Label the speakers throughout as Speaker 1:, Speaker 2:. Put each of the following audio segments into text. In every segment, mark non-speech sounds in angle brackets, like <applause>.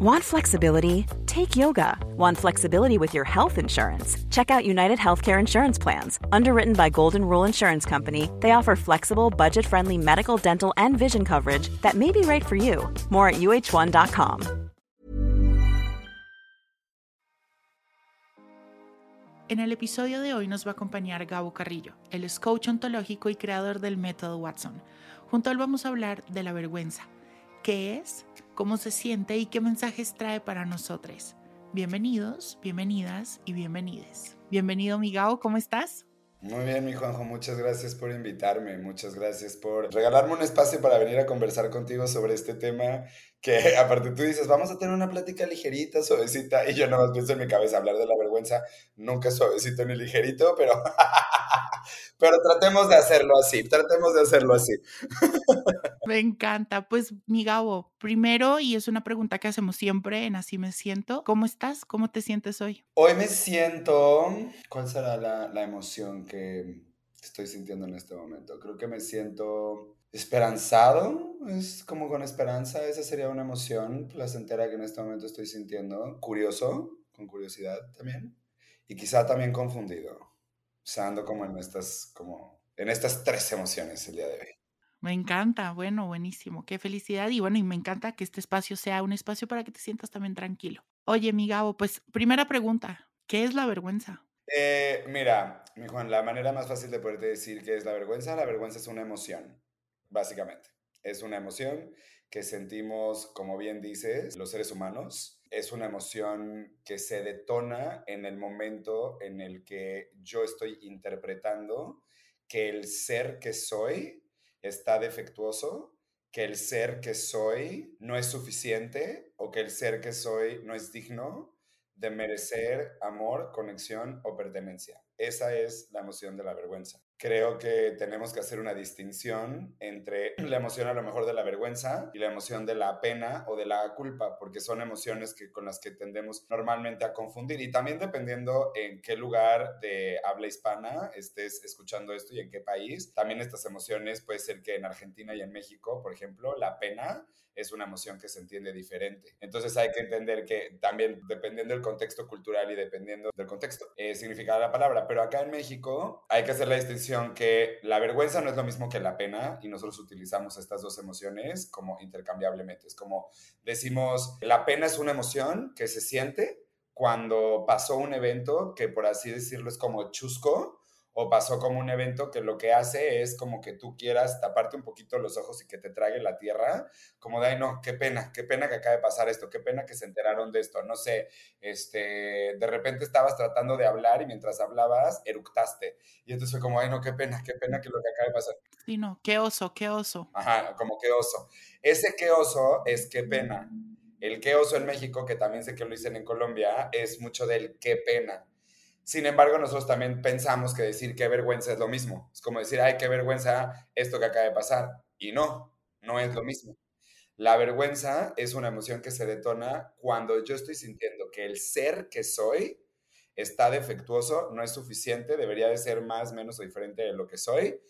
Speaker 1: Want flexibility? Take yoga. Want flexibility with your health insurance? Check out United Healthcare Insurance Plans. Underwritten by Golden Rule Insurance Company, they offer flexible, budget friendly medical, dental, and vision coverage that may be right for you. More at uh1.com.
Speaker 2: En el episodio de hoy nos va a acompañar Gabo Carrillo. Él es coach ontológico y creador del método Watson. Junto a él vamos a hablar de la vergüenza. ¿Qué es? Cómo se siente y qué mensajes trae para nosotros. Bienvenidos, bienvenidas y bienvenides. Bienvenido, Migao, ¿cómo estás?
Speaker 3: Muy bien, mi Juanjo, muchas gracias por invitarme, muchas gracias por regalarme un espacio para venir a conversar contigo sobre este tema que <laughs> aparte tú dices, vamos a tener una plática ligerita, suavecita, y yo no más pienso en mi cabeza hablar de la vergüenza, nunca suavecito ni ligerito, pero, <laughs> pero tratemos de hacerlo así, tratemos de hacerlo así.
Speaker 2: Me encanta. Pues, mi Gabo, primero, y es una pregunta que hacemos siempre en Así me siento, ¿cómo estás? ¿Cómo te sientes hoy?
Speaker 3: Hoy me siento, ¿cuál será la, la emoción que estoy sintiendo en este momento? Creo que me siento Esperanzado, es como con esperanza, esa sería una emoción placentera que en este momento estoy sintiendo. Curioso, con curiosidad también. Y quizá también confundido. O sea, ando como en estas, como en estas tres emociones el día de hoy.
Speaker 2: Me encanta, bueno, buenísimo, qué felicidad y bueno, y me encanta que este espacio sea un espacio para que te sientas también tranquilo. Oye, mi Gabo, pues primera pregunta, ¿qué es la vergüenza?
Speaker 3: Eh, mira, mi Juan, la manera más fácil de poderte decir qué es la vergüenza, la vergüenza es una emoción básicamente. Es una emoción que sentimos, como bien dices, los seres humanos. Es una emoción que se detona en el momento en el que yo estoy interpretando que el ser que soy está defectuoso, que el ser que soy no es suficiente o que el ser que soy no es digno de merecer amor, conexión o pertenencia. Esa es la emoción de la vergüenza creo que tenemos que hacer una distinción entre la emoción a lo mejor de la vergüenza y la emoción de la pena o de la culpa, porque son emociones que, con las que tendemos normalmente a confundir. Y también dependiendo en qué lugar de habla hispana estés escuchando esto y en qué país, también estas emociones puede ser que en Argentina y en México, por ejemplo, la pena es una emoción que se entiende diferente. Entonces hay que entender que también dependiendo del contexto cultural y dependiendo del contexto, eh, la palabra. Pero acá en México hay que hacer la distinción que la vergüenza no es lo mismo que la pena y nosotros utilizamos estas dos emociones como intercambiablemente. Es como decimos, la pena es una emoción que se siente cuando pasó un evento que por así decirlo es como chusco o pasó como un evento que lo que hace es como que tú quieras taparte un poquito los ojos y que te trague la tierra, como de, ay, no, qué pena, qué pena que acabe de pasar esto, qué pena que se enteraron de esto, no sé, este, de repente estabas tratando de hablar y mientras hablabas, eructaste. Y entonces fue como, ay, no, qué pena, qué pena que lo que acaba de pasar.
Speaker 2: Sí, no, qué oso, qué oso.
Speaker 3: Ajá, como qué oso. Ese qué oso es qué pena. El qué oso en México, que también sé que lo dicen en Colombia, es mucho del qué pena. Sin embargo, nosotros también pensamos que decir qué vergüenza es lo mismo. Es como decir, ay, qué vergüenza esto que acaba de pasar. Y no, no es lo mismo. La vergüenza es una emoción que se detona cuando yo estoy sintiendo que el ser que soy está defectuoso, no es suficiente, debería de ser más, menos o diferente de lo que soy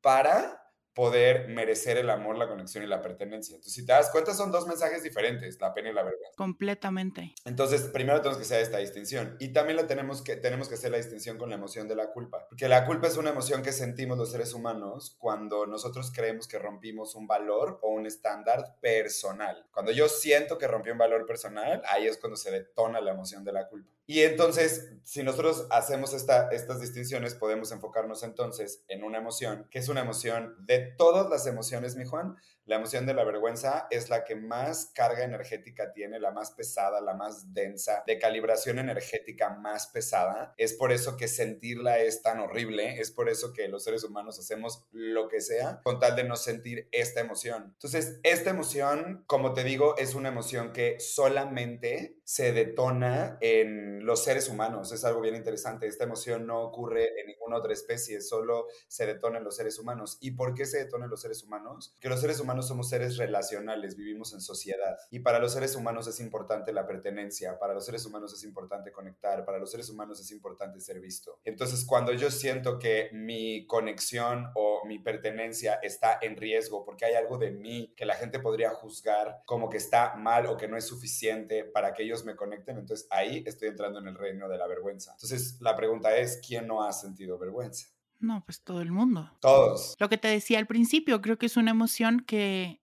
Speaker 3: para poder merecer el amor, la conexión y la pertenencia. Entonces, si te das cuenta, son dos mensajes diferentes, la pena y la vergüenza.
Speaker 2: Completamente.
Speaker 3: Entonces, primero tenemos que hacer esta distinción. Y también la tenemos que, tenemos que hacer la distinción con la emoción de la culpa. Porque la culpa es una emoción que sentimos los seres humanos cuando nosotros creemos que rompimos un valor o un estándar personal. Cuando yo siento que rompí un valor personal, ahí es cuando se detona la emoción de la culpa. Y entonces, si nosotros hacemos esta, estas distinciones, podemos enfocarnos entonces en una emoción, que es una emoción de todas las emociones, mi Juan, la emoción de la vergüenza es la que más carga energética tiene, la más pesada, la más densa, de calibración energética más pesada. Es por eso que sentirla es tan horrible, es por eso que los seres humanos hacemos lo que sea con tal de no sentir esta emoción. Entonces, esta emoción, como te digo, es una emoción que solamente se detona en los seres humanos. Es algo bien interesante. Esta emoción no ocurre en ninguna otra especie, solo se detona en los seres humanos. ¿Y por qué se detona en los seres humanos? Que los seres humanos somos seres relacionales, vivimos en sociedad. Y para los seres humanos es importante la pertenencia, para los seres humanos es importante conectar, para los seres humanos es importante ser visto. Entonces, cuando yo siento que mi conexión o mi pertenencia está en riesgo porque hay algo de mí que la gente podría juzgar como que está mal o que no es suficiente para que ellos me conecten, entonces ahí estoy entrando en el reino de la vergüenza. Entonces, la pregunta es, ¿quién no ha sentido vergüenza?
Speaker 2: No, pues todo el mundo.
Speaker 3: Todos.
Speaker 2: Lo que te decía al principio, creo que es una emoción que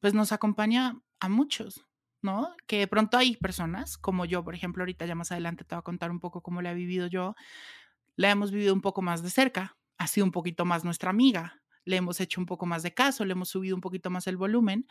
Speaker 2: pues nos acompaña a muchos, ¿no? Que de pronto hay personas, como yo, por ejemplo, ahorita ya más adelante te voy a contar un poco cómo la he vivido yo, la hemos vivido un poco más de cerca, ha sido un poquito más nuestra amiga, le hemos hecho un poco más de caso, le hemos subido un poquito más el volumen.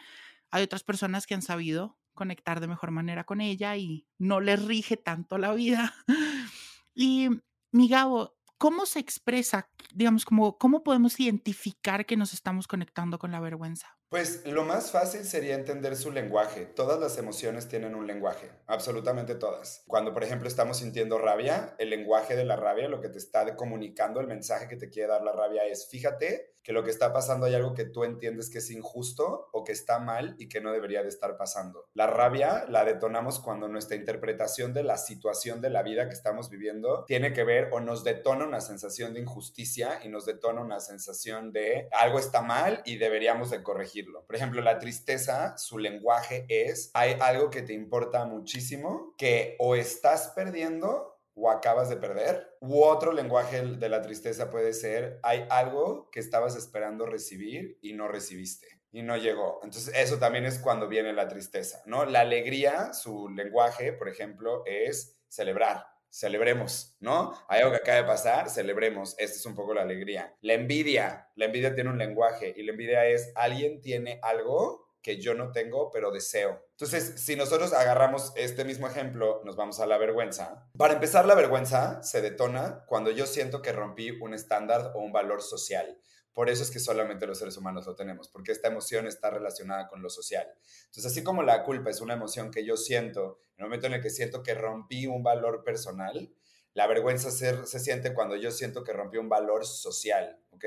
Speaker 2: Hay otras personas que han sabido conectar de mejor manera con ella y no les rige tanto la vida. <laughs> Y mi Gabo, ¿cómo se expresa, digamos, cómo podemos identificar que nos estamos conectando con la vergüenza?
Speaker 3: Pues lo más fácil sería entender su lenguaje. Todas las emociones tienen un lenguaje, absolutamente todas. Cuando, por ejemplo, estamos sintiendo rabia, el lenguaje de la rabia, lo que te está comunicando, el mensaje que te quiere dar la rabia es, fíjate que lo que está pasando hay algo que tú entiendes que es injusto o que está mal y que no debería de estar pasando. La rabia la detonamos cuando nuestra interpretación de la situación de la vida que estamos viviendo tiene que ver o nos detona una sensación de injusticia y nos detona una sensación de algo está mal y deberíamos de Por ejemplo, la tristeza, su lenguaje es, hay algo que te importa muchísimo que o estás perdiendo o acabas de perder. U otro lenguaje de la tristeza puede ser, hay algo que estabas esperando recibir y no recibiste y no llegó. Entonces, eso también es cuando viene la tristeza, ¿no? La alegría, su lenguaje, por ejemplo, es celebrar. Celebremos, ¿no? Hay algo que acaba de pasar, celebremos. Esta es un poco la alegría. La envidia, la envidia tiene un lenguaje y la envidia es alguien tiene algo que yo no tengo, pero deseo. Entonces, si nosotros agarramos este mismo ejemplo, nos vamos a la vergüenza. Para empezar, la vergüenza se detona cuando yo siento que rompí un estándar o un valor social. Por eso es que solamente los seres humanos lo tenemos, porque esta emoción está relacionada con lo social. Entonces, así como la culpa es una emoción que yo siento, en el momento en el que siento que rompí un valor personal, la vergüenza se, se siente cuando yo siento que rompí un valor social, ¿ok?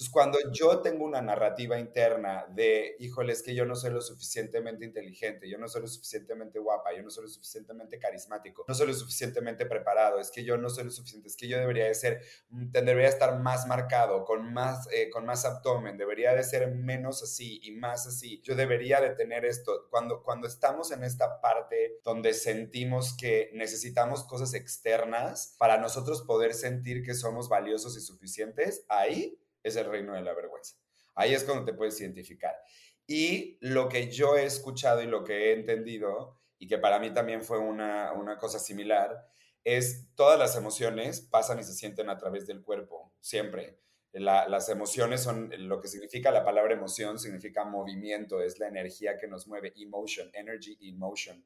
Speaker 3: Entonces, cuando yo tengo una narrativa interna de, híjole, es que yo no soy lo suficientemente inteligente, yo no soy lo suficientemente guapa, yo no soy lo suficientemente carismático, no soy lo suficientemente preparado, es que yo no soy lo suficiente, es que yo debería de ser, mm, debería estar más marcado, con más, eh, con más abdomen, debería de ser menos así y más así, yo debería de tener esto. Cuando, cuando estamos en esta parte donde sentimos que necesitamos cosas externas para nosotros poder sentir que somos valiosos y suficientes, ahí es el reino de la vergüenza. Ahí es cuando te puedes identificar. Y lo que yo he escuchado y lo que he entendido, y que para mí también fue una, cosa similar, es todas las emociones pasan y se sienten a través del cuerpo, siempre. las emociones son lo que significa la palabra emoción, significa movimiento, es la energía que nos mueve, emotion, energy in motion.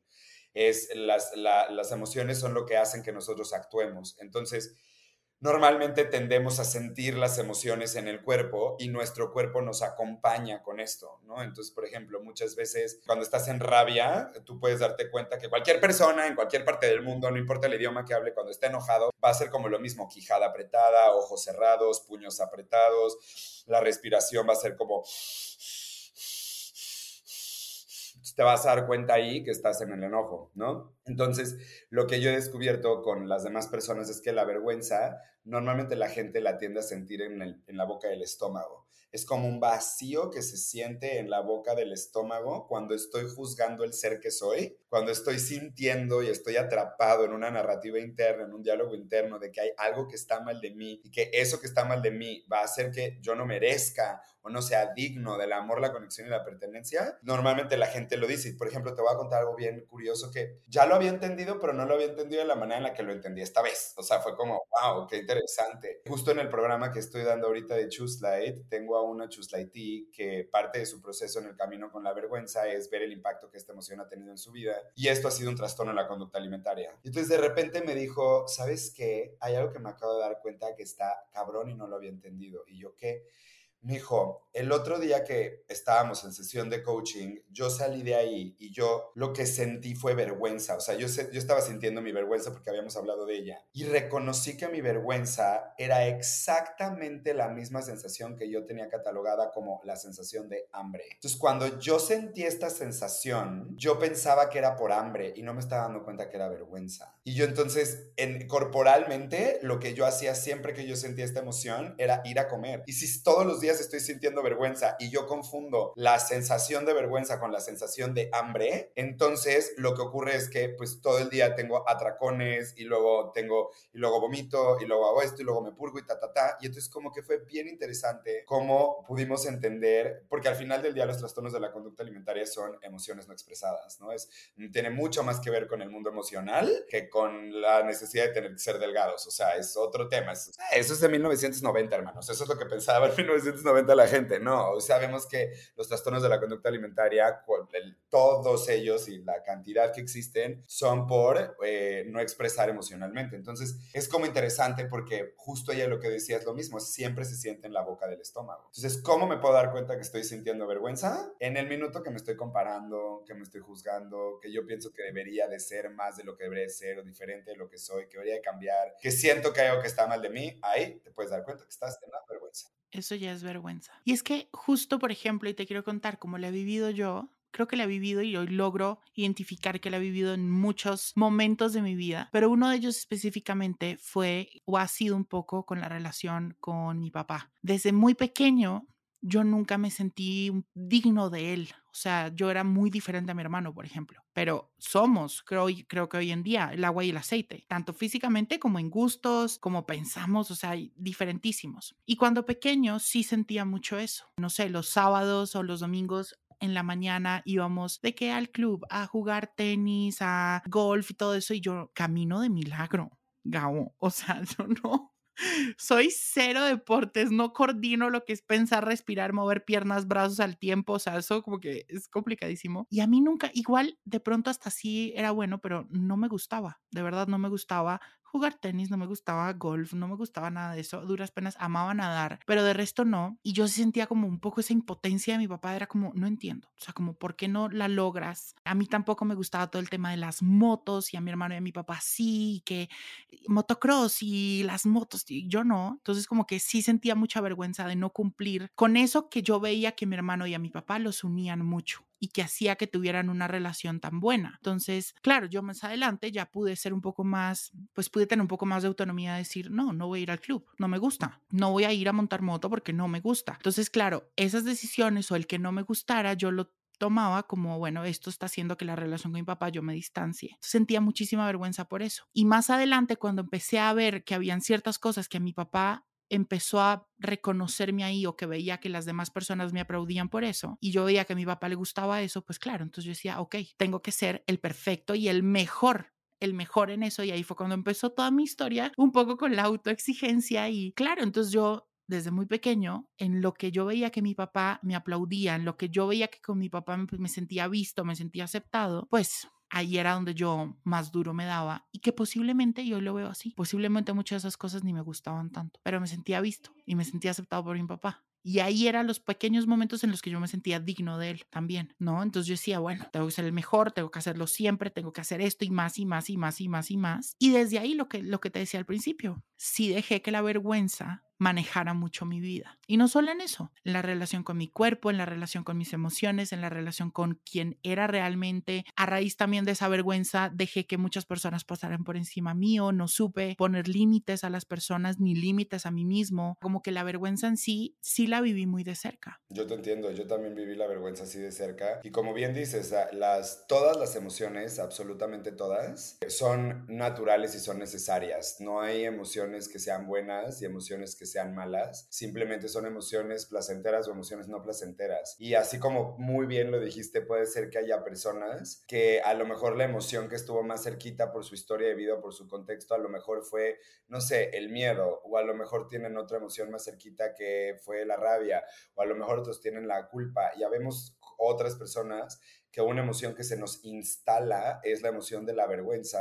Speaker 3: Es las, las emociones son lo que hacen que nosotros actuemos. Entonces, normalmente tendemos a sentir las emociones en el cuerpo y nuestro cuerpo nos acompaña con esto, ¿no? Entonces, por ejemplo, muchas veces cuando estás en rabia, tú puedes darte cuenta que cualquier persona en cualquier parte del mundo, no importa el idioma que hable, cuando está enojado, va a ser como lo mismo, quijada apretada, ojos cerrados, puños apretados, la respiración va a ser como te vas a dar cuenta ahí que estás en el enojo, ¿no? Entonces, lo que yo he descubierto con las demás personas es que la vergüenza normalmente la gente la tiende a sentir en, en la boca del estómago. Es como un vacío que se siente en la boca del estómago cuando estoy juzgando el ser que soy, cuando estoy sintiendo y estoy atrapado en una narrativa interna, en un diálogo interno de que hay algo que está mal de mí y que eso que está mal de mí va a hacer que yo no merezca o no sea digno del amor, la conexión y la pertenencia, normalmente la gente lo dice. Por ejemplo, te voy a contar algo bien curioso que ya lo había entendido, pero no lo había entendido de la manera en la que lo entendí esta vez. O sea, fue como, wow, qué interesante. Justo en el programa que estoy dando ahorita de Choose Light, tengo a una Choose Light que parte de su proceso en el camino con la vergüenza es ver el impacto que esta emoción ha tenido en su vida. Y esto ha sido un trastorno en la conducta alimentaria. Y entonces de repente me dijo, ¿sabes qué? Hay algo que me acabo de dar cuenta que está cabrón y no lo había entendido. Y yo, ¿qué? Me dijo, el otro día que estábamos en sesión de coaching, yo salí de ahí y yo lo que sentí fue vergüenza. O sea, yo, yo estaba sintiendo mi vergüenza porque habíamos hablado de ella. Y reconocí que mi vergüenza era exactamente la misma sensación que yo tenía catalogada como la sensación de hambre. Entonces, cuando yo sentí esta sensación, yo pensaba que era por hambre y no me estaba dando cuenta que era vergüenza. Y yo entonces, en, corporalmente, lo que yo hacía siempre que yo sentía esta emoción era ir a comer. Y si todos los días estoy sintiendo vergüenza y yo confundo la sensación de vergüenza con la sensación de hambre, entonces lo que ocurre es que pues todo el día tengo atracones y luego tengo y luego vomito y luego hago esto y luego me purgo y ta ta ta y entonces como que fue bien interesante cómo pudimos entender porque al final del día los trastornos de la conducta alimentaria son emociones no expresadas, ¿no? Es tiene mucho más que ver con el mundo emocional que con la necesidad de tener que ser delgados, o sea, es otro tema, eso es de 1990, hermanos, eso es lo que pensaba <laughs> en 1990 la gente no. Sabemos que los trastornos de la conducta alimentaria, todos ellos y la cantidad que existen, son por eh, no expresar emocionalmente. Entonces, es como interesante porque justo ella lo que decía es lo mismo, siempre se siente en la boca del estómago. Entonces, ¿cómo me puedo dar cuenta que estoy sintiendo vergüenza? En el minuto que me estoy comparando, que me estoy juzgando, que yo pienso que debería de ser más de lo que debería ser diferente de lo que soy, que debería de cambiar, que siento que hay algo que está mal de mí, ahí te puedes dar cuenta que estás en la vergüenza.
Speaker 2: Eso ya es vergüenza. Y es que justo, por ejemplo, y te quiero contar cómo lo he vivido yo, creo que la he vivido y hoy logro identificar que la he vivido en muchos momentos de mi vida, pero uno de ellos específicamente fue o ha sido un poco con la relación con mi papá. Desde muy pequeño yo nunca me sentí digno de él. O sea, yo era muy diferente a mi hermano, por ejemplo. Pero somos, creo, creo que hoy en día, el agua y el aceite, tanto físicamente como en gustos, como pensamos, o sea, diferentísimos. Y cuando pequeño sí sentía mucho eso. No sé, los sábados o los domingos en la mañana íbamos de que al club a jugar tenis, a golf y todo eso, y yo camino de milagro. Gao, <laughs> o sea, yo no, soy cero deportes, no coordino lo que es pensar, respirar, mover piernas, brazos al tiempo, o sea, eso como que es complicadísimo. Y a mí nunca, igual de pronto hasta sí era bueno, pero no me gustaba, de verdad no me gustaba jugar tenis, no me gustaba golf, no me gustaba nada de eso, duras penas amaba nadar, pero de resto no. Y yo sentía como un poco esa impotencia de mi papá, era como, no entiendo, o sea, como, ¿por qué no la logras? A mí tampoco me gustaba todo el tema de las motos y a mi hermano y a mi papá sí, que motocross y las motos, y yo no. Entonces como que sí sentía mucha vergüenza de no cumplir con eso que yo veía que mi hermano y a mi papá los unían mucho y que hacía que tuvieran una relación tan buena. Entonces, claro, yo más adelante ya pude ser un poco más, pues pude tener un poco más de autonomía de decir, no, no voy a ir al club, no me gusta, no voy a ir a montar moto porque no me gusta. Entonces, claro, esas decisiones o el que no me gustara, yo lo tomaba como, bueno, esto está haciendo que la relación con mi papá yo me distancie. Sentía muchísima vergüenza por eso. Y más adelante, cuando empecé a ver que habían ciertas cosas que a mi papá empezó a reconocerme ahí o que veía que las demás personas me aplaudían por eso y yo veía que a mi papá le gustaba eso, pues claro, entonces yo decía, ok, tengo que ser el perfecto y el mejor el mejor en eso y ahí fue cuando empezó toda mi historia, un poco con la autoexigencia y claro, entonces yo desde muy pequeño, en lo que yo veía que mi papá me aplaudía, en lo que yo veía que con mi papá me, me sentía visto, me sentía aceptado, pues ahí era donde yo más duro me daba y que posiblemente yo lo veo así. Posiblemente muchas de esas cosas ni me gustaban tanto, pero me sentía visto y me sentía aceptado por mi papá. Y ahí eran los pequeños momentos en los que yo me sentía digno de él también, ¿no? Entonces yo decía, bueno, tengo que ser el mejor, tengo que hacerlo siempre, tengo que hacer esto y más y más y más y más y más. Y desde ahí lo que, lo que te decía al principio, sí dejé que la vergüenza manejara mucho mi vida. Y no solo en eso, en la relación con mi cuerpo, en la relación con mis emociones, en la relación con quien era realmente. A raíz también de esa vergüenza, dejé que muchas personas pasaran por encima mío, no supe poner límites a las personas ni límites a mí mismo. Como que la vergüenza en sí, sí la viví muy de cerca.
Speaker 3: Yo te entiendo, yo también viví la vergüenza así de cerca. Y como bien dices, todas las emociones, absolutamente todas, son naturales y son necesarias. No hay emociones que sean buenas y emociones que sean malas, simplemente son emociones placenteras o emociones no placenteras. Y así como muy bien lo dijiste, puede ser que haya personas que a lo mejor la emoción que estuvo más cerquita por su historia de vida, por su contexto, a lo mejor fue, no sé, el miedo, o a lo mejor tienen otra emoción más cerquita que fue la rabia, o a lo mejor otros tienen la culpa. Ya vemos otras personas que una emoción que se nos instala es la emoción de la vergüenza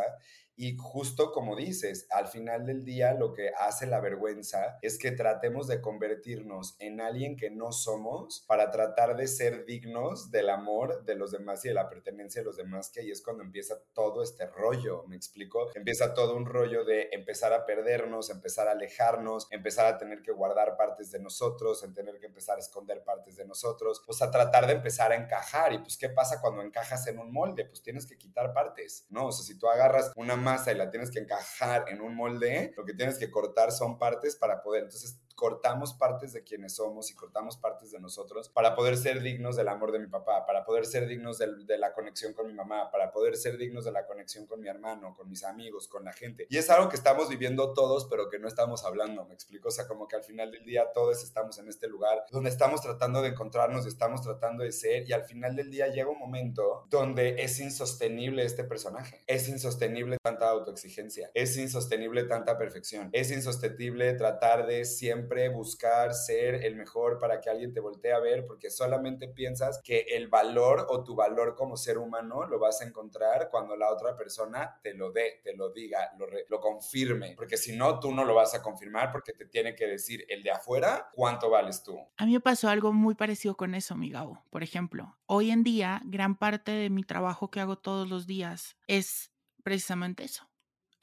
Speaker 3: y justo como dices, al final del día lo que hace la vergüenza es que tratemos de convertirnos en alguien que no somos para tratar de ser dignos del amor de los demás y de la pertenencia de los demás, que ahí es cuando empieza todo este rollo, ¿me explico? Empieza todo un rollo de empezar a perdernos, empezar a alejarnos, empezar a tener que guardar partes de nosotros, en tener que empezar a esconder partes de nosotros, pues a tratar de empezar a encajar. Y pues, ¿qué pasa cuando encajas en un molde? Pues tienes que quitar partes, ¿no? O sea, si tú agarras una masa y la tienes que encajar en un molde, lo que tienes que cortar son partes para poder. Entonces, cortamos partes de quienes somos y cortamos partes de nosotros para poder ser dignos del amor de mi papá, para poder ser dignos de, la conexión con mi mamá, para poder ser dignos de la conexión con mi hermano, con mis amigos, con la gente. Y es algo que estamos viviendo todos, pero que no estamos hablando, ¿me explico? O sea, como que al final del día todos estamos en este lugar donde estamos tratando de encontrarnos, estamos tratando de ser y al final del día llega un momento donde es insostenible este personaje, es insostenible tanta autoexigencia, es insostenible tanta perfección, es insostenible tratar de siempre buscar ser el mejor para que alguien te voltee a ver, porque solamente piensas que el valor o tu valor como ser humano lo vas a encontrar cuando la otra persona te lo dé, te lo diga, lo, lo confirme, porque si no, tú no lo vas a confirmar porque te tiene que decir el de afuera cuánto vales tú.
Speaker 2: A mí me pasó algo muy parecido con eso, mi Gabo. Por ejemplo, hoy en día, gran parte de mi trabajo que hago todos los días es precisamente eso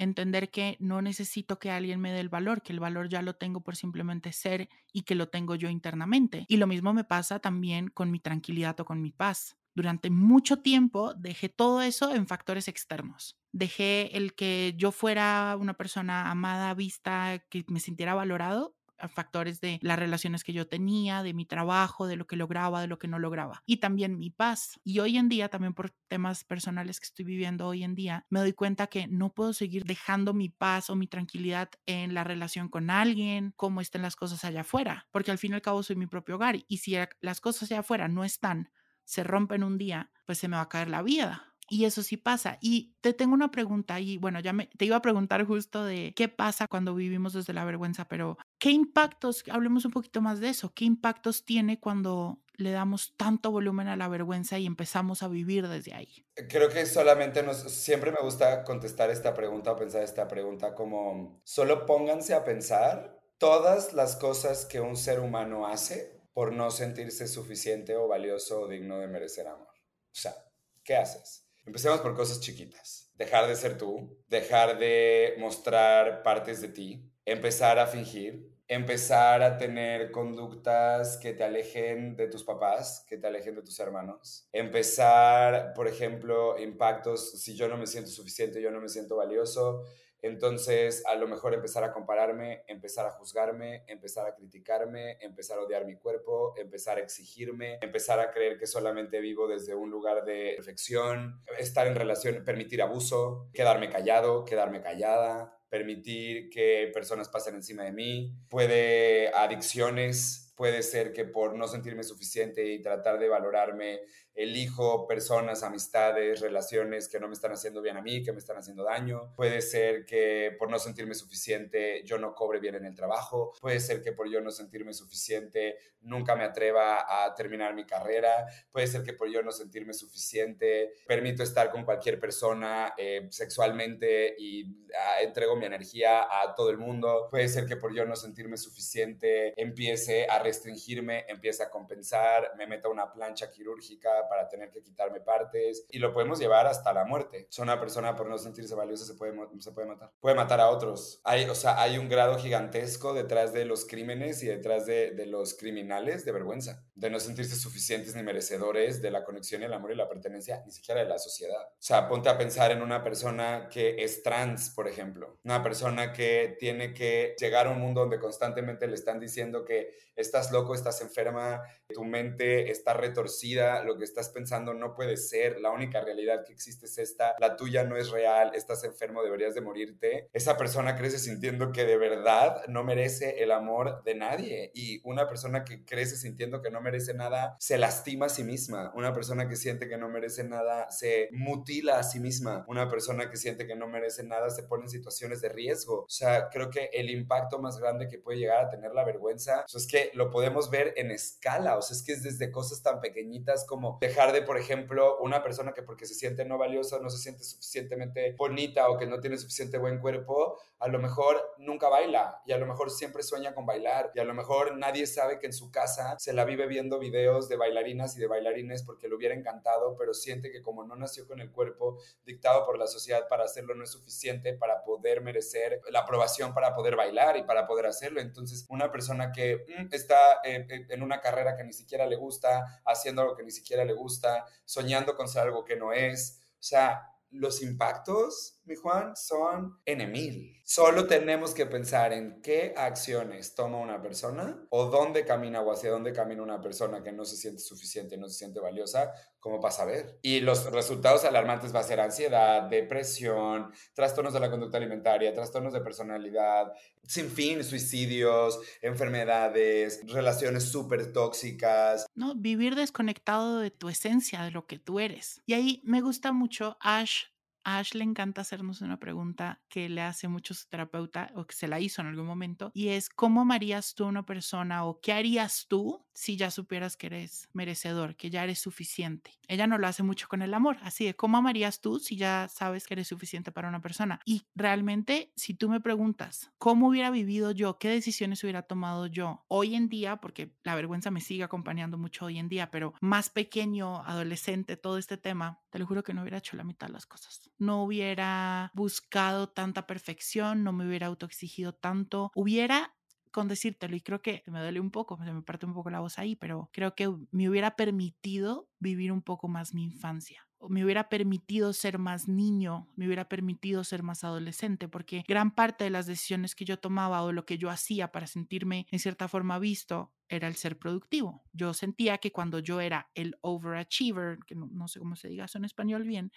Speaker 2: entender que no necesito que alguien me dé el valor, que el valor ya lo tengo por simplemente ser y que lo tengo yo internamente. Y lo mismo me pasa también con mi tranquilidad o con mi paz. Durante mucho tiempo dejé todo eso en factores externos. Dejé el que yo fuera una persona amada, vista, que me sintiera valorado factores de las relaciones que yo tenía, de mi trabajo, de lo que lograba, de lo que no lograba. Y también mi paz. Y hoy en día, también por temas personales que estoy viviendo hoy en día, me doy cuenta que no puedo seguir dejando mi paz o mi tranquilidad en la relación con alguien, cómo estén las cosas allá afuera, porque al fin y al cabo soy mi propio hogar. Y si las cosas allá afuera no están, se rompen un día, pues se me va a caer la vida. Y eso sí pasa. Y te tengo una pregunta y bueno, ya me, te iba a preguntar justo de qué pasa cuando vivimos desde la vergüenza, pero ¿qué impactos, hablemos un poquito más de eso, qué impactos tiene cuando le damos tanto volumen a la vergüenza y empezamos a vivir desde ahí?
Speaker 3: Creo que solamente nos, siempre me gusta contestar esta pregunta o pensar esta pregunta como, solo pónganse a pensar todas las cosas que un ser humano hace por no sentirse suficiente o valioso o digno de merecer amor. O sea, ¿qué haces? Empecemos por cosas chiquitas. Dejar de ser tú, dejar de mostrar partes de ti, empezar a fingir, empezar a tener conductas que te alejen de tus papás, que te alejen de tus hermanos, empezar, por ejemplo, impactos, si yo no me siento suficiente, yo no me siento valioso, entonces, a lo mejor empezar a compararme, empezar a juzgarme, empezar a criticarme, empezar a odiar mi cuerpo, empezar a exigirme, empezar a creer que solamente vivo desde un lugar de perfección, estar en relación, permitir abuso, quedarme callado, quedarme callada, permitir que personas pasen encima de mí, puede adicciones, puede ser que por no sentirme suficiente y tratar de valorarme elijo personas, amistades, relaciones que no me están haciendo bien a mí, que me están haciendo daño. Puede ser que por no sentirme suficiente yo no cobre bien en el trabajo. Puede ser que por yo no sentirme suficiente nunca me atreva a terminar mi carrera. Puede ser que por yo no sentirme suficiente permito estar con cualquier persona eh, sexualmente y ah, entrego mi energía a todo el mundo. Puede ser que por yo no sentirme suficiente empiece a restringirme, empiece a compensar, me meta una plancha quirúrgica para tener que quitarme partes y lo podemos llevar hasta la muerte. Si una persona por no sentirse valiosa se puede, se puede matar. Puede matar a otros. Hay, o sea, hay un grado gigantesco detrás de los crímenes y detrás de, de los criminales de vergüenza, de no sentirse suficientes ni merecedores de la conexión, el amor y la pertenencia, ni siquiera de la sociedad. O sea, ponte a pensar en una persona que es trans, por ejemplo. Una persona que tiene que llegar a un mundo donde constantemente le están diciendo que estás loco, estás enferma, tu mente está retorcida, lo que estás pensando no puede ser, la única realidad que existe es esta, la tuya no es real, estás enfermo, deberías de morirte. Esa persona crece sintiendo que de verdad no merece el amor de nadie y una persona que crece sintiendo que no merece nada se lastima a sí misma, una persona que siente que no merece nada se mutila a sí misma, una persona que siente que no merece nada se pone en situaciones de riesgo. O sea, creo que el impacto más grande que puede llegar a tener la vergüenza pues, es que lo podemos ver en escala, o sea, es que es desde cosas tan pequeñitas como dejar de, por ejemplo, una persona que porque se siente no valiosa, no se siente suficientemente bonita o que no tiene suficiente buen cuerpo, a lo mejor nunca baila y a lo mejor siempre sueña con bailar y a lo mejor nadie sabe que en su casa se la vive viendo videos de bailarinas y de bailarines porque le hubiera encantado, pero siente que como no nació con el cuerpo dictado por la sociedad para hacerlo no es suficiente para poder merecer la aprobación para poder bailar y para poder hacerlo. Entonces, una persona que mm, está eh, eh, en una carrera que ni siquiera le gusta, haciendo algo que ni siquiera le gusta, soñando con algo que no es, o sea, los impactos, mi Juan, son en mil. Solo tenemos que pensar en qué acciones toma una persona o dónde camina o hacia dónde camina una persona que no se siente suficiente, no se siente valiosa, como para saber. Y los resultados alarmantes va a ser ansiedad, depresión, trastornos de la conducta alimentaria, trastornos de personalidad, sin fin, suicidios, enfermedades, relaciones súper tóxicas.
Speaker 2: No, vivir desconectado de tu esencia, de lo que tú eres. Y ahí me gusta mucho Ash a Ash le encanta hacernos una pregunta que le hace mucho su terapeuta o que se la hizo en algún momento y es ¿cómo amarías tú a una persona o qué harías tú si ya supieras que eres merecedor, que ya eres suficiente? Ella no lo hace mucho con el amor, así de ¿cómo amarías tú si ya sabes que eres suficiente para una persona? Y realmente si tú me preguntas ¿cómo hubiera vivido yo? ¿Qué decisiones hubiera tomado yo hoy en día? Porque la vergüenza me sigue acompañando mucho hoy en día, pero más pequeño, adolescente, todo este tema, te lo juro que no hubiera hecho la mitad de las cosas. No hubiera buscado tanta perfección, no me hubiera autoexigido tanto, hubiera con decírtelo y creo que me duele un poco, se me parte un poco la voz ahí, pero creo que me hubiera permitido vivir un poco más mi infancia me hubiera permitido ser más niño, me hubiera permitido ser más adolescente, porque gran parte de las decisiones que yo tomaba o lo que yo hacía para sentirme en cierta forma visto era el ser productivo. Yo sentía que cuando yo era el overachiever, que no, sé cómo se diga eso en español bien,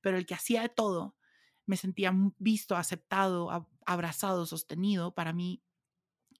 Speaker 2: pero el que hacía de todo, me sentía visto, aceptado, abrazado, sostenido. Para mí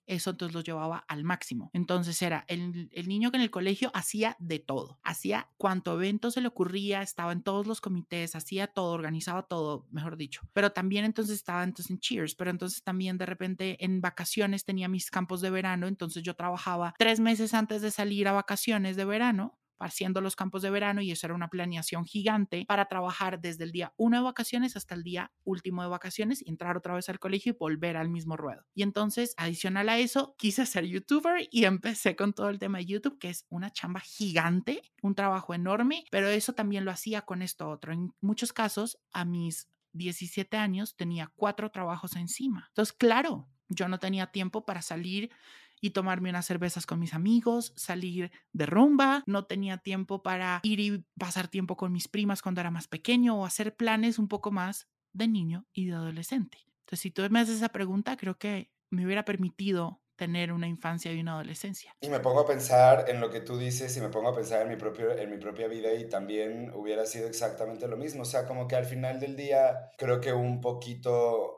Speaker 2: eso entonces lo llevaba al máximo. Entonces era el, niño que en el colegio hacía de todo, hacía cuanto evento se le ocurría, estaba en todos los comités, hacía todo, organizaba todo, mejor dicho. Pero también entonces estaba entonces en Cheers, pero entonces también de repente en vacaciones tenía mis campos de verano, entonces yo trabajaba tres meses antes de salir a vacaciones de verano haciendo los campos de verano y eso era una planeación gigante para trabajar desde el día uno de vacaciones hasta el día último de vacaciones y entrar otra vez al colegio y volver al mismo ruedo. Y entonces, adicional a eso, quise ser youtuber y empecé con todo el tema de YouTube, que es una chamba gigante, un trabajo enorme, pero eso también lo hacía con esto otro. En muchos casos, a mis 17 años tenía cuatro trabajos encima. Entonces, claro, yo no tenía tiempo para salir y tomarme unas cervezas con mis amigos, salir de rumba, no tenía tiempo para ir y pasar tiempo con mis primas cuando era más pequeño o hacer planes un poco más de niño y de adolescente. Entonces, si tú me haces esa pregunta, creo que me hubiera permitido tener una infancia y una adolescencia.
Speaker 3: Y me pongo a pensar en lo que tú dices y me pongo a pensar en mi, propio, en mi propia vida y también hubiera sido exactamente lo mismo. O sea, como que al final del día creo que un poquito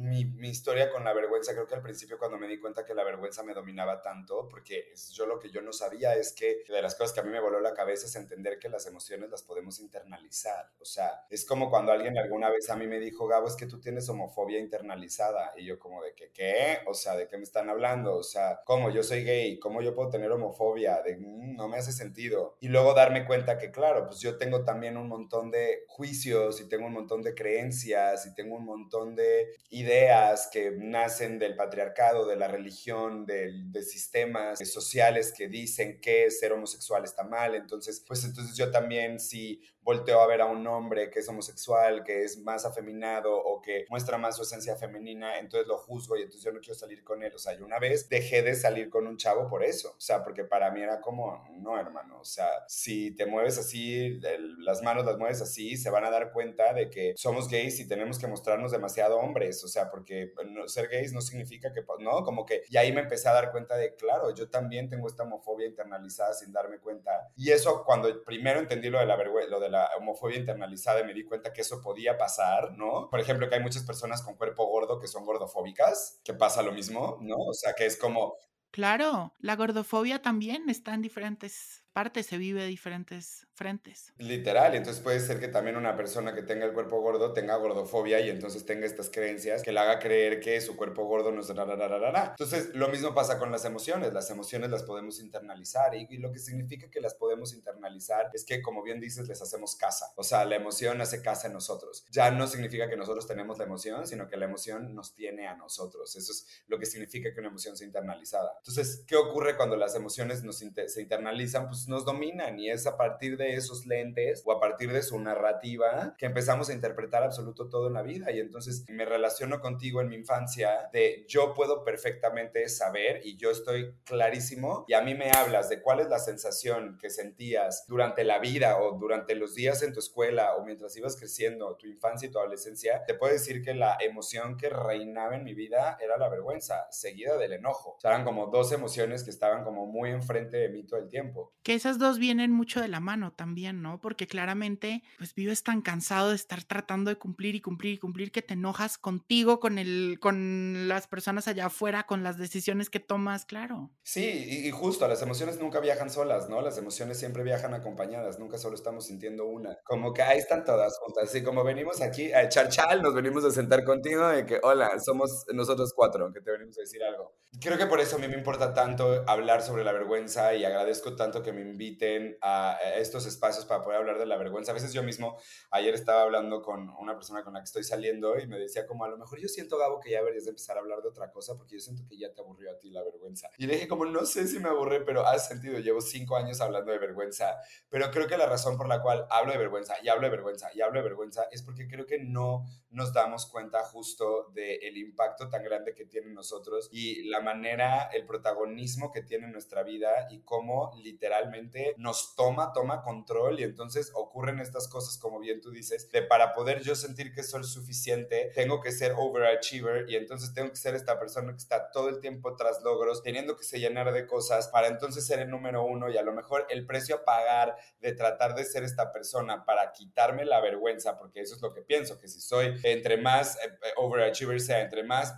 Speaker 3: mi, mi, historia con la vergüenza, creo que al principio cuando me di cuenta que la vergüenza me dominaba tanto, porque yo lo que yo no sabía es que de las cosas que a mí me voló la cabeza es entender que las emociones las podemos internalizar. O sea, es como cuando alguien alguna vez a mí me dijo, Gabo, es que tú tienes homofobia internalizada. Y yo como de que, ¿qué? O sea, ¿de qué me están hablando? O sea, ¿cómo? Yo soy gay, ¿cómo yo puedo tener homofobia? De, mm, no me hace sentido. Y luego darme cuenta que, claro, pues yo tengo también un montón de juicios y tengo un montón de creencias y tengo un montón de ideas que nacen del patriarcado, de la religión, de, de, sistemas sociales que dicen que ser homosexual está mal. Entonces, pues entonces yo también si volteo a ver a un hombre que es homosexual, que es más afeminado o que muestra más su esencia femenina, entonces lo juzgo y entonces yo no quiero salir con él. O sea, yo una vez dejé de salir con un chavo por eso. O sea, porque para mí era como, no, hermano, o sea, si te mueves así, las manos las mueves así, se van a dar cuenta de que somos gays y tenemos que mostrarnos demasiado hombres. O sea, porque ser gays no significa que, pues, no, como que, y ahí me empecé a dar cuenta de, claro, yo también tengo esta homofobia internalizada sin darme cuenta. Y eso cuando primero entendí lo de la vergüenza, lo de la homofobia internalizada y me di cuenta que eso podía pasar, ¿no? Por ejemplo, que hay muchas personas con cuerpo gordo que son gordofóbicas, que pasa lo mismo, ¿no? O sea, que es como...
Speaker 2: Claro, la gordofobia también está en diferentes partes, se vive de diferentes frentes.
Speaker 3: Literal, entonces puede ser que también una persona que tenga el cuerpo gordo tenga gordofobia y entonces tenga estas creencias que le haga creer que su cuerpo gordo no es Entonces, lo mismo pasa con las emociones. Las emociones las podemos internalizar y, y lo que significa que las podemos internalizar es que, como bien dices, les hacemos casa. O sea, la emoción hace casa en nosotros. Ya no significa que nosotros tenemos la emoción, sino que la emoción nos tiene a nosotros. Eso es lo que significa que una emoción sea internalizada. Entonces, ¿qué ocurre cuando las emociones nos se internalizan? Pues nos dominan y es a partir de esos lentes o a partir de su narrativa que empezamos a interpretar absoluto todo en la vida. Y entonces me relaciono contigo en mi infancia de yo puedo perfectamente saber y yo estoy clarísimo y a mí me hablas de cuál es la sensación que sentías durante la vida o durante los días en tu escuela o mientras ibas creciendo, tu infancia y tu adolescencia, te puedo decir que la emoción que reinaba en mi vida era la vergüenza, seguida del enojo. O sea, eran como dos emociones que estaban como muy enfrente de mí todo el tiempo.
Speaker 2: Que esas dos vienen mucho de la mano también, ¿no? Porque claramente, pues vives tan cansado de estar tratando de cumplir y cumplir y cumplir que te enojas contigo, con el, con las personas allá afuera, con las decisiones que tomas, claro.
Speaker 3: Sí, y, justo, las emociones nunca viajan solas, ¿no? Las emociones siempre viajan acompañadas, nunca solo estamos sintiendo una. Como que ahí están todas juntas, así como venimos aquí a echar chal, nos venimos a sentar contigo de que, hola, somos nosotros cuatro, que te venimos a decir algo. Creo que por eso a mí me importa tanto hablar sobre la vergüenza y agradezco tanto que me inviten a estos espacios para poder hablar de la vergüenza. A veces yo mismo, ayer estaba hablando con una persona con la que estoy saliendo y me decía como, a lo mejor yo siento, Gabo, que ya deberías de empezar a hablar de otra cosa porque yo siento que ya te aburrió a ti la vergüenza. Y le dije como, no sé si me aburre, pero has sentido, llevo cinco años hablando de vergüenza, pero creo que la razón por la cual hablo de vergüenza y hablo de vergüenza y hablo de vergüenza es porque creo que no nos damos cuenta justo del impacto tan grande que tiene nosotros y la manera, el protagonismo que tiene en nuestra vida y cómo literalmente nos toma, toma control y entonces ocurren estas cosas, como bien tú dices, de para poder yo sentir que soy suficiente, tengo que ser overachiever y entonces tengo que ser esta persona que está todo el tiempo tras logros, teniendo que se llenar de cosas para entonces ser el número uno y a lo mejor el precio a pagar de tratar de ser esta persona para quitarme la vergüenza, porque eso es lo que pienso, que si soy entre más eh, eh, overachiever sea, entre más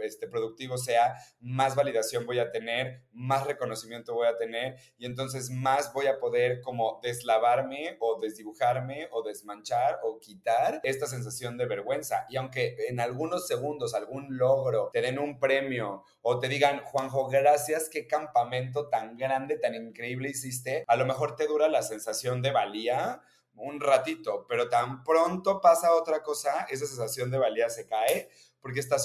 Speaker 3: este, productivo sea, más validación voy a tener, más reconocimiento voy a tener y entonces más voy a poder como deslavarme o desdibujarme o desmanchar o quitar esta sensación de vergüenza. Y aunque en algunos segundos algún logro te den un premio o te digan, Juanjo, gracias, qué campamento tan grande, tan increíble hiciste, a lo mejor te dura la sensación de valía un ratito, pero tan pronto pasa otra cosa, esa sensación de valía se cae porque estás...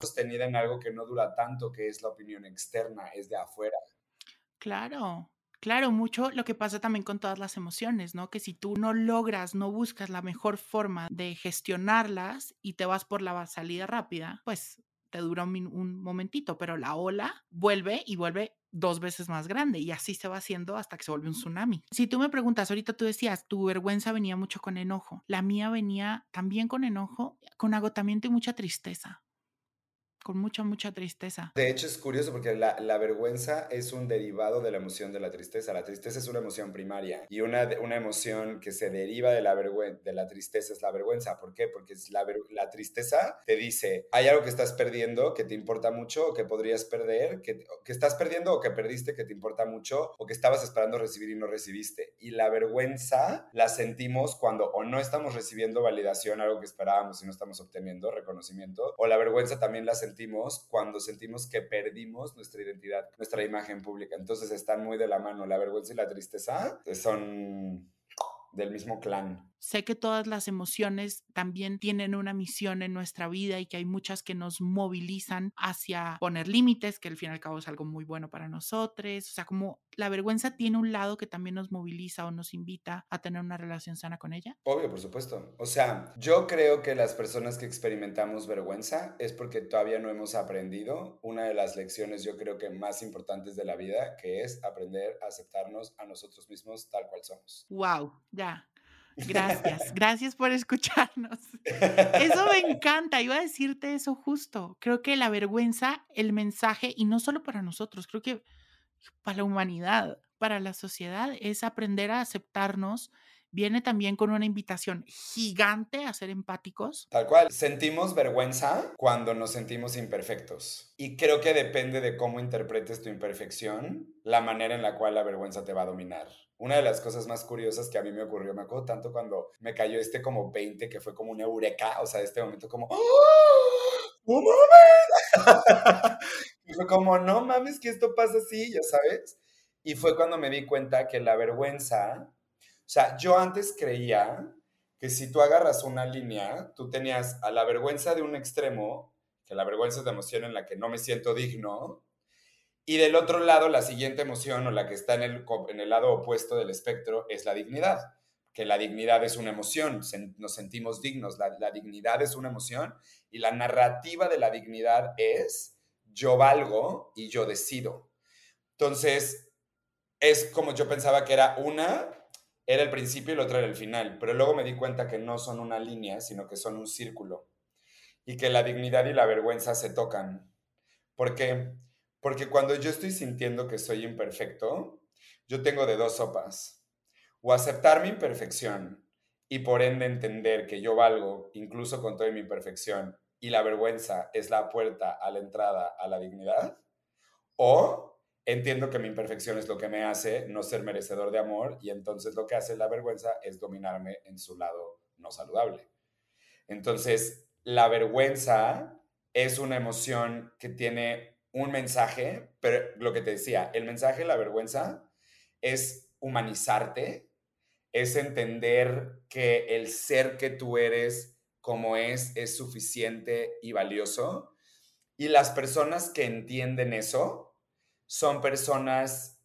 Speaker 3: Sostenida en algo que no dura tanto, que es la opinión externa, es de afuera.
Speaker 2: Claro, claro, mucho lo que pasa también con todas las emociones, ¿no? Que si tú no logras, no buscas la mejor forma de gestionarlas y te vas por la salida rápida, pues te dura un, momentito, pero la ola vuelve y vuelve dos veces más grande y así se va haciendo hasta que se vuelve un tsunami. Si tú me preguntas, ahorita tú decías, tu vergüenza venía mucho con enojo, la mía venía también con enojo, con agotamiento y mucha tristeza con mucha, mucha tristeza.
Speaker 3: De hecho, es curioso porque la, la vergüenza es un derivado de la emoción de la tristeza. La tristeza es una emoción primaria y una, una emoción que se deriva de la, de la tristeza es la vergüenza. ¿Por qué? Porque es la, la tristeza te dice, hay algo que estás perdiendo que te importa mucho o que podrías perder, que, que estás perdiendo o que perdiste que te importa mucho o que estabas esperando recibir y no recibiste. Y la vergüenza la sentimos cuando o no estamos recibiendo validación, algo que esperábamos y no estamos obteniendo reconocimiento, o la vergüenza también la sentimos cuando sentimos que perdimos nuestra identidad, nuestra imagen pública. Entonces están muy de la mano. La vergüenza y la tristeza son del mismo clan.
Speaker 2: Sé que todas las emociones también tienen una misión en nuestra vida y que hay muchas que nos movilizan hacia poner límites, que al fin y al cabo es algo muy bueno para nosotros. O sea, como la vergüenza tiene un lado que también nos moviliza o nos invita a tener una relación sana con ella.
Speaker 3: Obvio, por supuesto. O sea, yo creo que las personas que experimentamos vergüenza es porque todavía no hemos aprendido una de las lecciones yo creo que más importantes de la vida, que es aprender a aceptarnos a nosotros mismos tal cual somos.
Speaker 2: Wow, ya. Gracias, gracias por escucharnos. Eso me encanta, iba a decirte eso justo. Creo que la vergüenza, el mensaje, y no solo para nosotros, creo que para la humanidad, para la sociedad, es aprender a aceptarnos viene también con una invitación gigante a ser empáticos.
Speaker 3: Tal cual, sentimos vergüenza cuando nos sentimos imperfectos. Y creo que depende de cómo interpretes tu imperfección, la manera en la cual la vergüenza te va a dominar. Una de las cosas más curiosas que a mí me ocurrió, me acuerdo tanto cuando me cayó este como 20, que fue como una eureka, o sea, este momento como, ¡Oh, mames! <laughs> y fue como, no mames, que esto pasa así, ya sabes. Y fue cuando me di cuenta que la vergüenza, o sea, yo antes creía que si tú agarras una línea, tú tenías a la vergüenza de un extremo, que la vergüenza es la emoción en la que no me siento digno, y del otro lado, la siguiente emoción o la que está en el, en el lado opuesto del espectro es la dignidad, que la dignidad es una emoción, nos sentimos dignos, la, la dignidad es una emoción y la narrativa de la dignidad es yo valgo y yo decido. Entonces, es como yo pensaba que era una, era el principio y la otra era el final, pero luego me di cuenta que no son una línea, sino que son un círculo y que la dignidad y la vergüenza se tocan. ¿Por qué? Porque cuando yo estoy sintiendo que soy imperfecto, yo tengo de dos sopas. O aceptar mi imperfección y por ende entender que yo valgo incluso con toda mi imperfección y la vergüenza es la puerta a la entrada a la dignidad. O entiendo que mi imperfección es lo que me hace no ser merecedor de amor y entonces lo que hace la vergüenza es dominarme en su lado no saludable. Entonces, la vergüenza es una emoción que tiene un mensaje, pero lo que te decía, el mensaje de la vergüenza es humanizarte, es entender que el ser que tú eres como es es suficiente y valioso. Y las personas que entienden eso son personas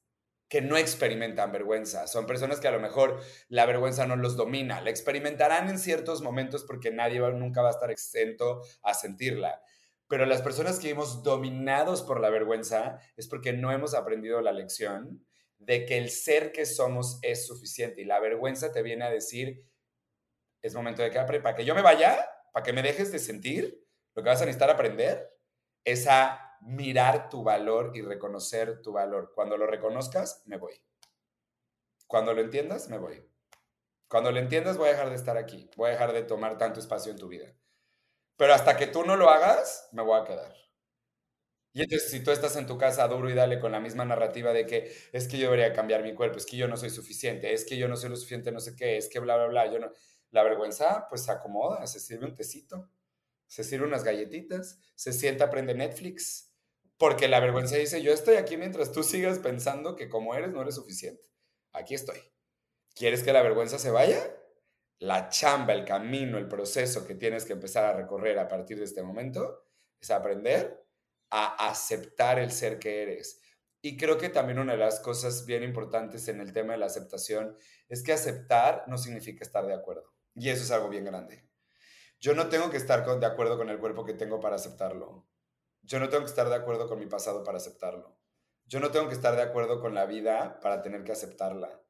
Speaker 3: que no experimentan vergüenza, son personas que a lo mejor la vergüenza no los domina, la experimentarán en ciertos momentos porque nadie nunca va a estar exento a sentirla pero las personas que vivimos dominados por la vergüenza es porque no hemos aprendido la lección de que el ser que somos es suficiente y la vergüenza te viene a decir, es momento de que para que yo me vaya, para que me dejes de sentir, lo que vas a necesitar aprender es a mirar tu valor y reconocer tu valor. Cuando lo reconozcas, me voy. Cuando lo entiendas, me voy. Cuando lo entiendas, voy a dejar de estar aquí. Voy a dejar de tomar tanto espacio en tu vida. Pero hasta que tú no lo hagas, me voy a quedar. Y entonces, si tú estás en tu casa duro y dale con la misma narrativa de que es que yo debería cambiar mi cuerpo, es que yo no soy suficiente, es que yo no soy lo suficiente, no sé qué, es que bla, bla, bla, yo no. La vergüenza, pues se acomoda, se sirve un tecito, se sirve unas galletitas, se sienta, prende Netflix. Porque la vergüenza dice: Yo estoy aquí mientras tú sigas pensando que como eres no eres suficiente. Aquí estoy. ¿Quieres que la vergüenza se vaya? La chamba, el camino, el proceso que tienes que empezar a recorrer a partir de este momento es aprender a aceptar el ser que eres. Y creo que también una de las cosas bien importantes en el tema de la aceptación es que aceptar no significa estar de acuerdo. Y eso es algo bien grande. Yo no tengo que estar de acuerdo con el cuerpo que tengo para aceptarlo. Yo no tengo que estar de acuerdo con mi pasado para aceptarlo. Yo no tengo que estar de acuerdo con la vida para tener que aceptarla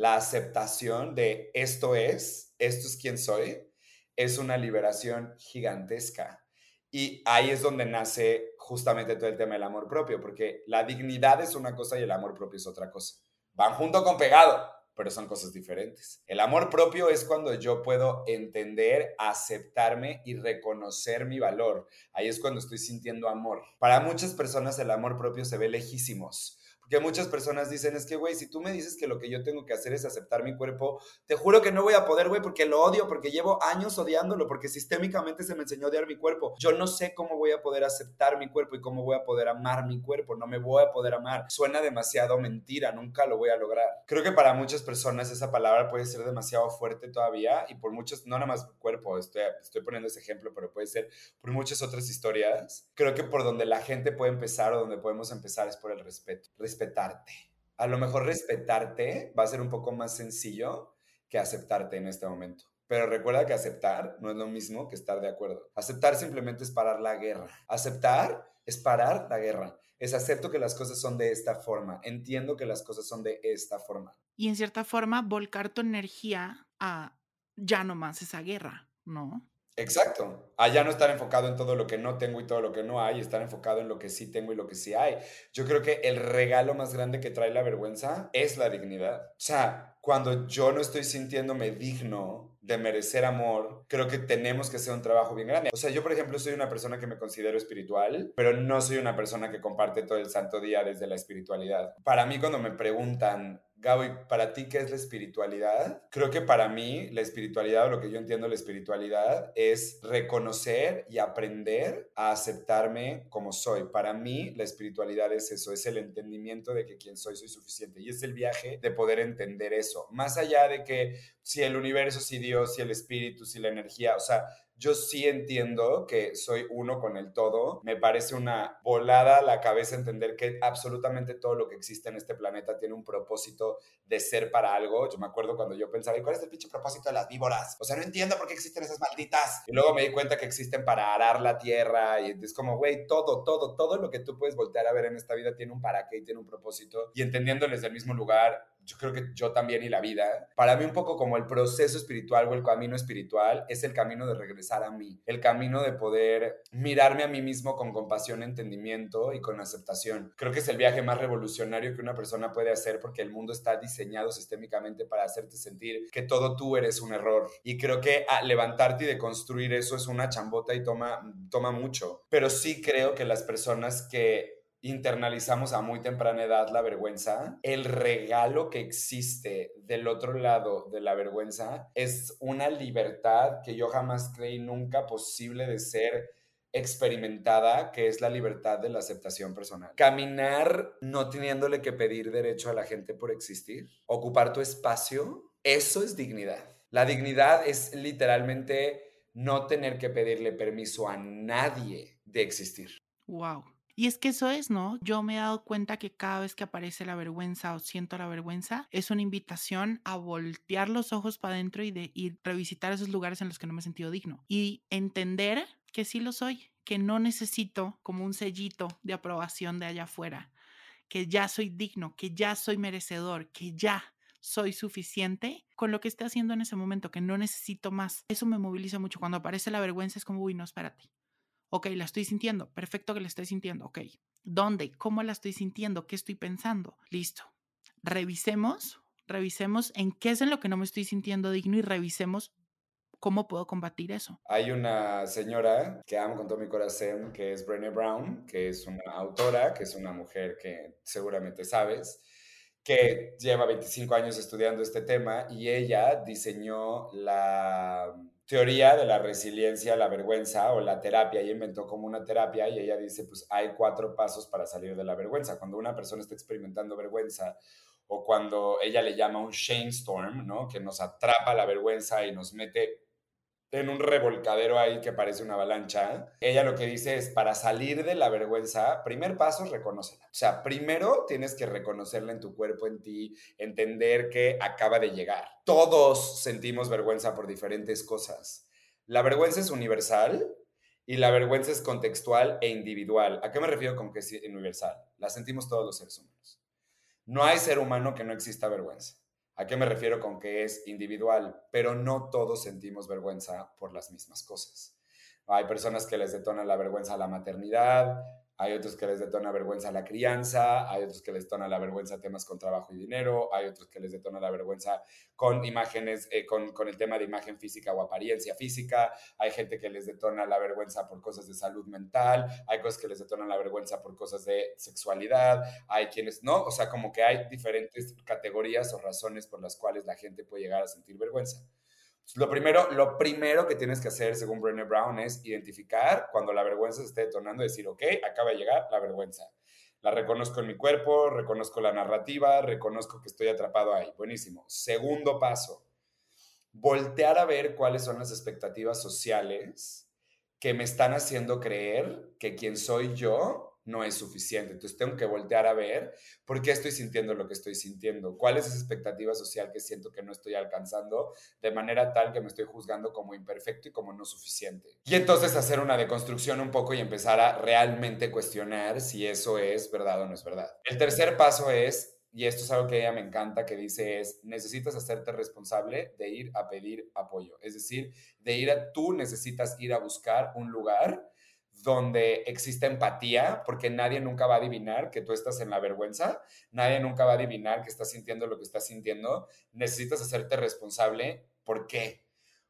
Speaker 3: la aceptación de esto es, esto es quien soy, es una liberación gigantesca. Y ahí es donde nace justamente todo el tema del amor propio, porque la dignidad es una cosa y el amor propio es otra cosa. Van junto con pegado, pero son cosas diferentes. El amor propio es cuando yo puedo entender, aceptarme y reconocer mi valor. Ahí es cuando estoy sintiendo amor. Para muchas personas el amor propio se ve lejísimos que muchas personas dicen, es que, güey, si tú me dices que lo que yo tengo que hacer es aceptar mi cuerpo, te juro que no voy a poder, güey, porque lo odio, porque llevo años odiándolo, porque sistémicamente se me enseñó a odiar mi cuerpo. Yo no sé cómo voy a poder aceptar mi cuerpo y cómo voy a poder amar mi cuerpo. No me voy a poder amar. Suena demasiado mentira, nunca lo voy a lograr. Creo que para muchas personas esa palabra puede ser demasiado fuerte todavía y por muchos, no nada más cuerpo, estoy, estoy poniendo ese ejemplo, pero puede ser por muchas otras historias. Creo que por donde la gente puede empezar o donde podemos empezar es por el respeto respetarte. A lo mejor respetarte va a ser un poco más sencillo que aceptarte en este momento. Pero recuerda que aceptar no es lo mismo que estar de acuerdo. Aceptar simplemente es parar la guerra. Aceptar es parar la guerra. Es acepto que las cosas son de esta forma. Entiendo que las cosas son de esta forma.
Speaker 2: Y en cierta forma, volcar tu energía a ya no más esa guerra, ¿no?
Speaker 3: Exacto. Allá no estar enfocado en todo lo que no tengo y todo lo que no hay, estar enfocado en lo que sí tengo y lo que sí hay. Yo creo que el regalo más grande que trae la vergüenza es la dignidad. O sea, cuando yo no estoy sintiéndome digno de merecer amor, creo que tenemos que hacer un trabajo bien grande. O sea, yo, por ejemplo, soy una persona que me considero espiritual, pero no soy una persona que comparte todo el santo día desde la espiritualidad. Para mí, cuando me preguntan, Gaby, ¿para ti qué es la espiritualidad? Creo que para mí la espiritualidad o lo que yo entiendo la espiritualidad es reconocer y aprender a aceptarme como soy. Para mí la espiritualidad es eso, es el entendimiento de que quien soy soy suficiente y es el viaje de poder entender eso. Más allá de que si el universo, si Dios, si el espíritu, si la energía, o sea, yo sí entiendo que soy uno con el todo. Me parece una volada la cabeza entender que absolutamente todo lo que existe en este planeta tiene un propósito de ser para algo. Yo me acuerdo cuando yo pensaba, ¿y cuál es el pinche propósito de las víboras? O sea, no entiendo por qué existen esas malditas. Y luego me di cuenta que existen para arar la tierra. Y es como, güey, todo, todo, todo lo que tú puedes voltear a ver en esta vida tiene un para qué y tiene un propósito. Y entendiéndoles del mismo lugar, yo creo que yo también y la vida, para mí un poco como el proceso espiritual o el camino espiritual es el camino de regresar a mí, el camino de poder mirarme a mí mismo con compasión, entendimiento y con aceptación. Creo que es el viaje más revolucionario que una persona puede hacer porque el mundo está diseñado sistémicamente para hacerte sentir que todo tú eres un error. Y creo que levantarte y de construir eso es una chambota y toma, toma mucho. Pero sí creo que las personas que internalizamos a muy temprana edad la vergüenza, el regalo que existe del otro lado de la vergüenza es una libertad que yo jamás creí nunca posible de ser experimentada, que es la libertad de la aceptación personal. Caminar no teniéndole que pedir derecho a la gente por existir, ocupar tu espacio, eso es dignidad. La dignidad es literalmente no tener que pedirle permiso a nadie de existir.
Speaker 2: Wow. Y es que eso es, ¿no? Yo me he dado cuenta que cada vez que aparece la vergüenza o siento la vergüenza, es una invitación a voltear los ojos para adentro y de revisitar esos lugares en los que no me he sentido digno. Y entender que sí lo soy, que no necesito como un sellito de aprobación de allá afuera, que ya soy digno, que ya soy merecedor, que ya soy suficiente con lo que esté haciendo en ese momento, que no necesito más. Eso me moviliza mucho. Cuando aparece la vergüenza es como, uy, no, espérate. Ok, la estoy sintiendo. Perfecto que la estoy sintiendo. Ok. ¿Dónde? ¿Cómo la estoy sintiendo? ¿Qué estoy pensando? Listo. Revisemos, revisemos en qué es en lo que no me estoy sintiendo digno y revisemos cómo puedo combatir eso.
Speaker 3: Hay una señora que amo con todo mi corazón, que es Brené Brown, que es una autora, que es una mujer que seguramente sabes, que lleva 25 años estudiando este tema y ella diseñó la teoría de la resiliencia, la vergüenza o la terapia. Ella inventó como una terapia y ella dice, pues hay cuatro pasos para salir de la vergüenza. Cuando una persona está experimentando vergüenza o cuando ella le llama un shame storm, ¿no? Que nos atrapa la vergüenza y nos mete en un revolcadero ahí que parece una avalancha. Ella lo que dice es, para salir de la vergüenza, primer paso, reconócela. O sea, primero tienes que reconocerla en tu cuerpo, en ti, entender que acaba de llegar. Todos sentimos vergüenza por diferentes cosas. La vergüenza es universal y la vergüenza es contextual e individual. ¿A qué me refiero con que es universal? La sentimos todos los seres humanos. No hay ser humano que no exista vergüenza. ¿A qué me refiero con que es individual? Pero no todos sentimos vergüenza por las mismas cosas. Hay personas que les detona la vergüenza a la maternidad, hay otros que les detona vergüenza la crianza, hay otros que les detona la vergüenza temas con trabajo y dinero, hay otros que les detona la vergüenza con imágenes, eh, con, con, el tema de imagen física o apariencia física, hay gente que les detona la vergüenza por cosas de salud mental, hay cosas que les detonan la vergüenza por cosas de sexualidad, hay quienes no, o sea, como que hay diferentes categorías o razones por las cuales la gente puede llegar a sentir vergüenza. Lo primero, lo primero que tienes que hacer, según Brené Brown, es identificar cuando la vergüenza se esté detonando y decir, ok, acaba de llegar la vergüenza. La reconozco en mi cuerpo, reconozco la narrativa, reconozco que estoy atrapado ahí. Buenísimo. Segundo paso, voltear a ver cuáles son las expectativas sociales que me están haciendo creer que quien soy yo no es suficiente. Entonces tengo que voltear a ver por qué estoy sintiendo lo que estoy sintiendo, cuál es esa expectativa social que siento que no estoy alcanzando, de manera tal que me estoy juzgando como imperfecto y como no suficiente. Y entonces hacer una deconstrucción un poco y empezar a realmente cuestionar si eso es verdad o no es verdad. El tercer paso es y esto es algo que ella me encanta, que dice es, necesitas hacerte responsable de ir a pedir apoyo. Es decir, de ir a, tú necesitas ir a buscar un lugar donde existe empatía, porque nadie nunca va a adivinar que tú estás en la vergüenza, nadie nunca va a adivinar que estás sintiendo lo que estás sintiendo, necesitas hacerte responsable. ¿Por qué?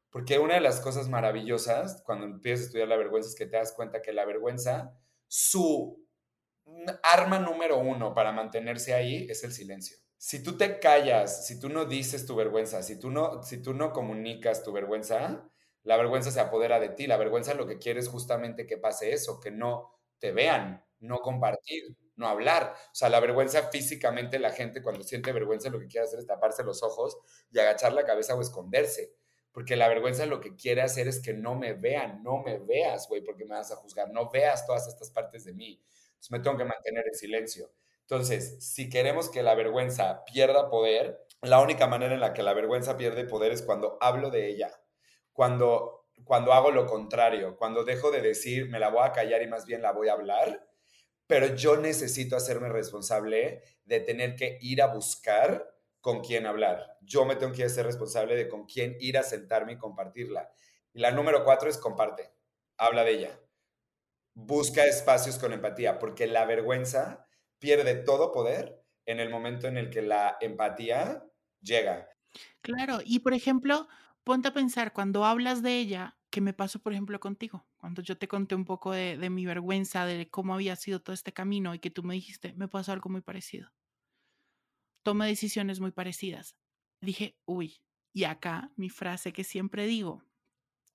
Speaker 3: Porque una de las cosas maravillosas cuando empiezas a estudiar la vergüenza es que te das cuenta que la vergüenza, su arma número uno para mantenerse ahí es el silencio. Si tú te callas, si tú no dices tu vergüenza, si tú no, si tú no comunicas tu vergüenza, la vergüenza se apodera de ti. La vergüenza lo que quiere es justamente que pase eso, que no te vean, no compartir, no hablar. O sea, la vergüenza físicamente, la gente cuando siente vergüenza lo que quiere hacer es taparse los ojos y agachar la cabeza o esconderse. Porque la vergüenza lo que quiere hacer es que no me vean, no me veas, güey, porque me vas a juzgar, no veas todas estas partes de mí. Entonces me tengo que mantener en silencio. Entonces, si queremos que la vergüenza pierda poder, la única manera en la que la vergüenza pierde poder es cuando hablo de ella cuando, cuando hago lo contrario, cuando dejo de decir me la voy a callar y más bien la voy a hablar, pero yo necesito hacerme responsable de tener que ir a buscar con quién hablar. Yo me tengo que ser responsable de con quién ir a sentarme y compartirla. Y la número cuatro es comparte, habla de ella. Busca espacios con empatía, porque la vergüenza pierde todo poder en el momento en el que la empatía llega.
Speaker 2: Claro, y por ejemplo, ponte a pensar cuando hablas de ella, que me pasó, por ejemplo, contigo, cuando yo te conté un poco de, mi vergüenza, de cómo había sido todo este camino y que tú me dijiste, me pasó algo muy parecido. Tomé decisiones muy parecidas. Dije, uy, y acá mi frase que siempre digo,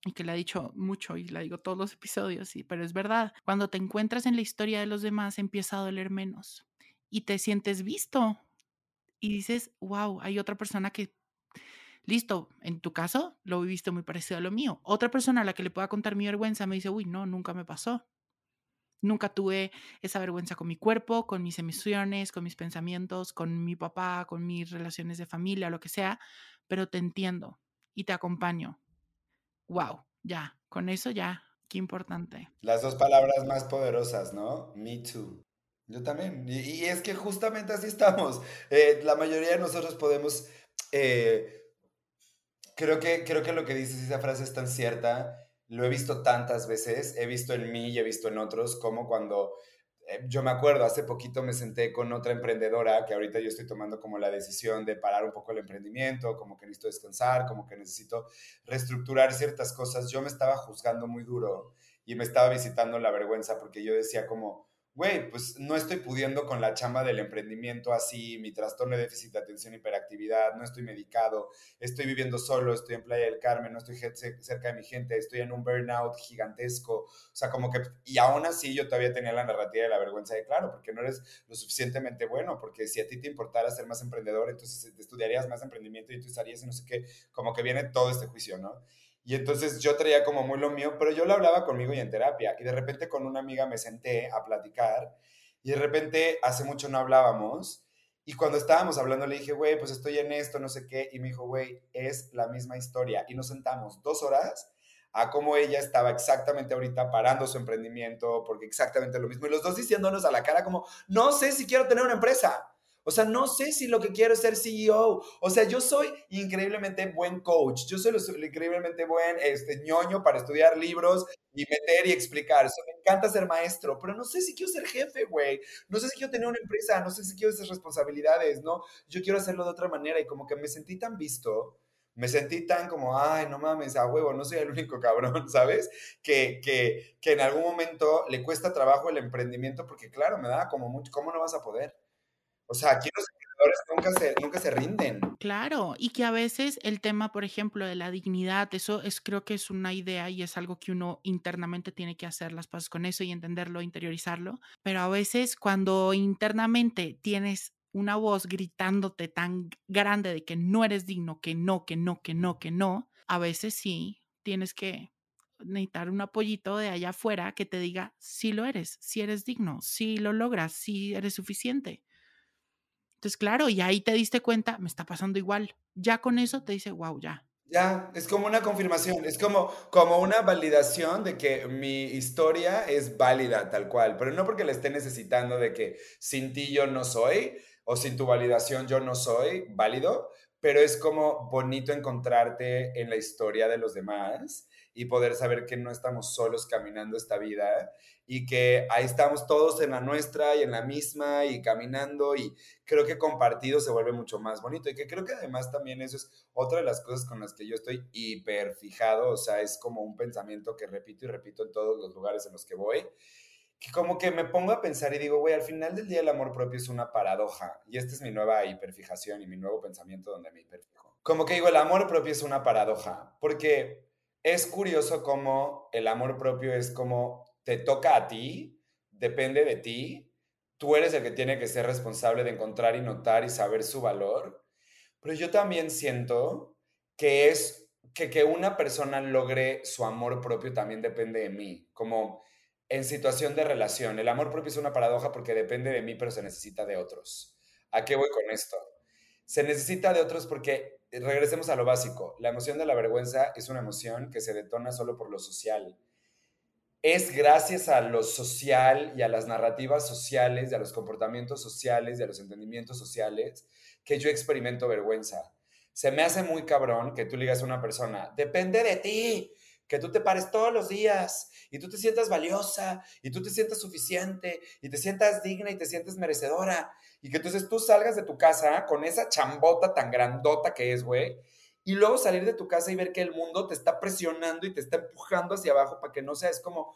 Speaker 2: y que la he dicho mucho y la digo todos los episodios, sí, pero es verdad, cuando te encuentras en la historia de los demás empieza a doler menos y te sientes visto y dices, wow, hay otra persona que Listo, en tu caso lo viviste muy parecido a lo mío. Otra persona a la que le pueda contar mi vergüenza me dice, uy, no, nunca me pasó. Nunca tuve esa vergüenza con mi cuerpo, con mis emociones, con mis pensamientos, con mi papá, con mis relaciones de familia, lo que sea, pero te entiendo y te acompaño. Wow, ya, con eso ya, qué importante.
Speaker 3: Las dos palabras más poderosas, ¿no? Me too. Yo también. Y, es que justamente así estamos. Eh, la mayoría de nosotros podemos eh, Creo que, creo que lo que dices, esa frase es tan cierta. Lo he visto tantas veces. He visto en mí y he visto en otros, como cuando eh, yo me acuerdo, hace poquito me senté con otra emprendedora que ahorita yo estoy tomando como la decisión de parar un poco el emprendimiento, como que necesito descansar, como que necesito reestructurar ciertas cosas. Yo me estaba juzgando muy duro y me estaba visitando la vergüenza porque yo decía como, güey, pues no estoy pudiendo con la chama del emprendimiento así, mi trastorno de déficit de atención y hiperactividad, no estoy medicado, estoy viviendo solo, estoy en Playa del Carmen, no estoy cerca de mi gente, estoy en un burnout gigantesco, o sea, como que, y aún así yo todavía tenía la narrativa de la vergüenza de, claro, porque no eres lo suficientemente bueno, porque si a ti te importara ser más emprendedor, entonces estudiarías más emprendimiento y tú estarías y no sé qué, como que viene todo este juicio, ¿no? Y entonces yo traía como muy lo mío, pero yo lo hablaba conmigo y en terapia. Y de repente con una amiga me senté a platicar y de repente hace mucho no hablábamos. Y cuando estábamos hablando le dije, güey, pues estoy en esto, no sé qué. Y me dijo, güey, es la misma historia. Y nos sentamos dos horas a cómo ella estaba exactamente ahorita parando su emprendimiento, porque exactamente lo mismo. Y los dos diciéndonos a la cara como, no sé si quiero tener una empresa. O sea, no sé si lo que quiero es ser CEO. O sea, yo soy increíblemente buen coach. Yo soy increíblemente buen este, ñoño para estudiar libros y meter y explicar. Me encanta ser maestro, pero no sé si quiero ser jefe, güey. No sé si quiero tener una empresa, no sé si quiero esas responsabilidades, ¿no? Yo quiero hacerlo de otra manera y como que me sentí tan visto me sentí tan como, ay, no mames, a huevo, no soy el único cabrón, <laughs> ¿sabes? Que, que, que en algún momento le cuesta trabajo el emprendimiento porque, claro, me da como mucho, ¿cómo no vas a poder? O sea, aquí los nunca se, nunca se rinden.
Speaker 2: Claro, y que a veces el tema, por ejemplo, de la dignidad, eso es, creo que es una idea y es algo que uno internamente tiene que hacer las pasos con eso y entenderlo, interiorizarlo, pero a veces cuando internamente tienes una voz gritándote tan grande de que no eres digno, que no, que no, que no, que no, a veces sí tienes que necesitar un apoyito de allá afuera que te diga si lo eres, si eres digno, si lo logras, si eres suficiente. Entonces, claro, y ahí te diste cuenta, me está pasando igual. Ya con eso te dice, wow, ya.
Speaker 3: Ya, es como una confirmación, es como, como una validación de que mi historia es válida tal cual, pero no porque la esté necesitando de que sin ti yo no soy, o sin tu validación yo no soy válido, pero es como bonito encontrarte en la historia de los demás y poder saber que no estamos solos caminando esta vida y que ahí estamos todos en la nuestra y en la misma y caminando y creo que compartido se vuelve mucho más bonito y que creo que además también eso es otra de las cosas con las que yo estoy hiper fijado, o sea, es como un pensamiento que repito y repito en todos los lugares en los que voy que como que me pongo a pensar y digo, güey, al final del día el amor propio es una paradoja. Y esta es mi nueva hiperfijación y mi nuevo pensamiento donde me hiperfijo. Como que digo, el amor propio es una paradoja, porque es curioso cómo el amor propio es como te toca a ti, depende de ti, tú eres el que tiene que ser responsable de encontrar y notar y saber su valor, pero yo también siento que es que que una persona logre su amor propio también depende de mí, como en situación de relación. El amor propio es una paradoja porque depende de mí, pero se necesita de otros. ¿A qué voy con esto? Se necesita de otros porque, eh, regresemos a lo básico, la emoción de la vergüenza es una emoción que se detona solo por lo social. Es gracias a lo social y a las narrativas sociales, y a los comportamientos sociales, y a los entendimientos sociales, que yo experimento vergüenza. Se me hace muy cabrón que tú le digas a una persona, depende de ti, que tú te pares todos los días y tú te sientas valiosa y tú te sientas suficiente y te sientas digna y te sientes merecedora y que entonces tú salgas de tu casa con esa chambota tan grandota que es, güey, y luego salir de tu casa y ver que el mundo te está presionando y te está empujando hacia abajo para que no seas como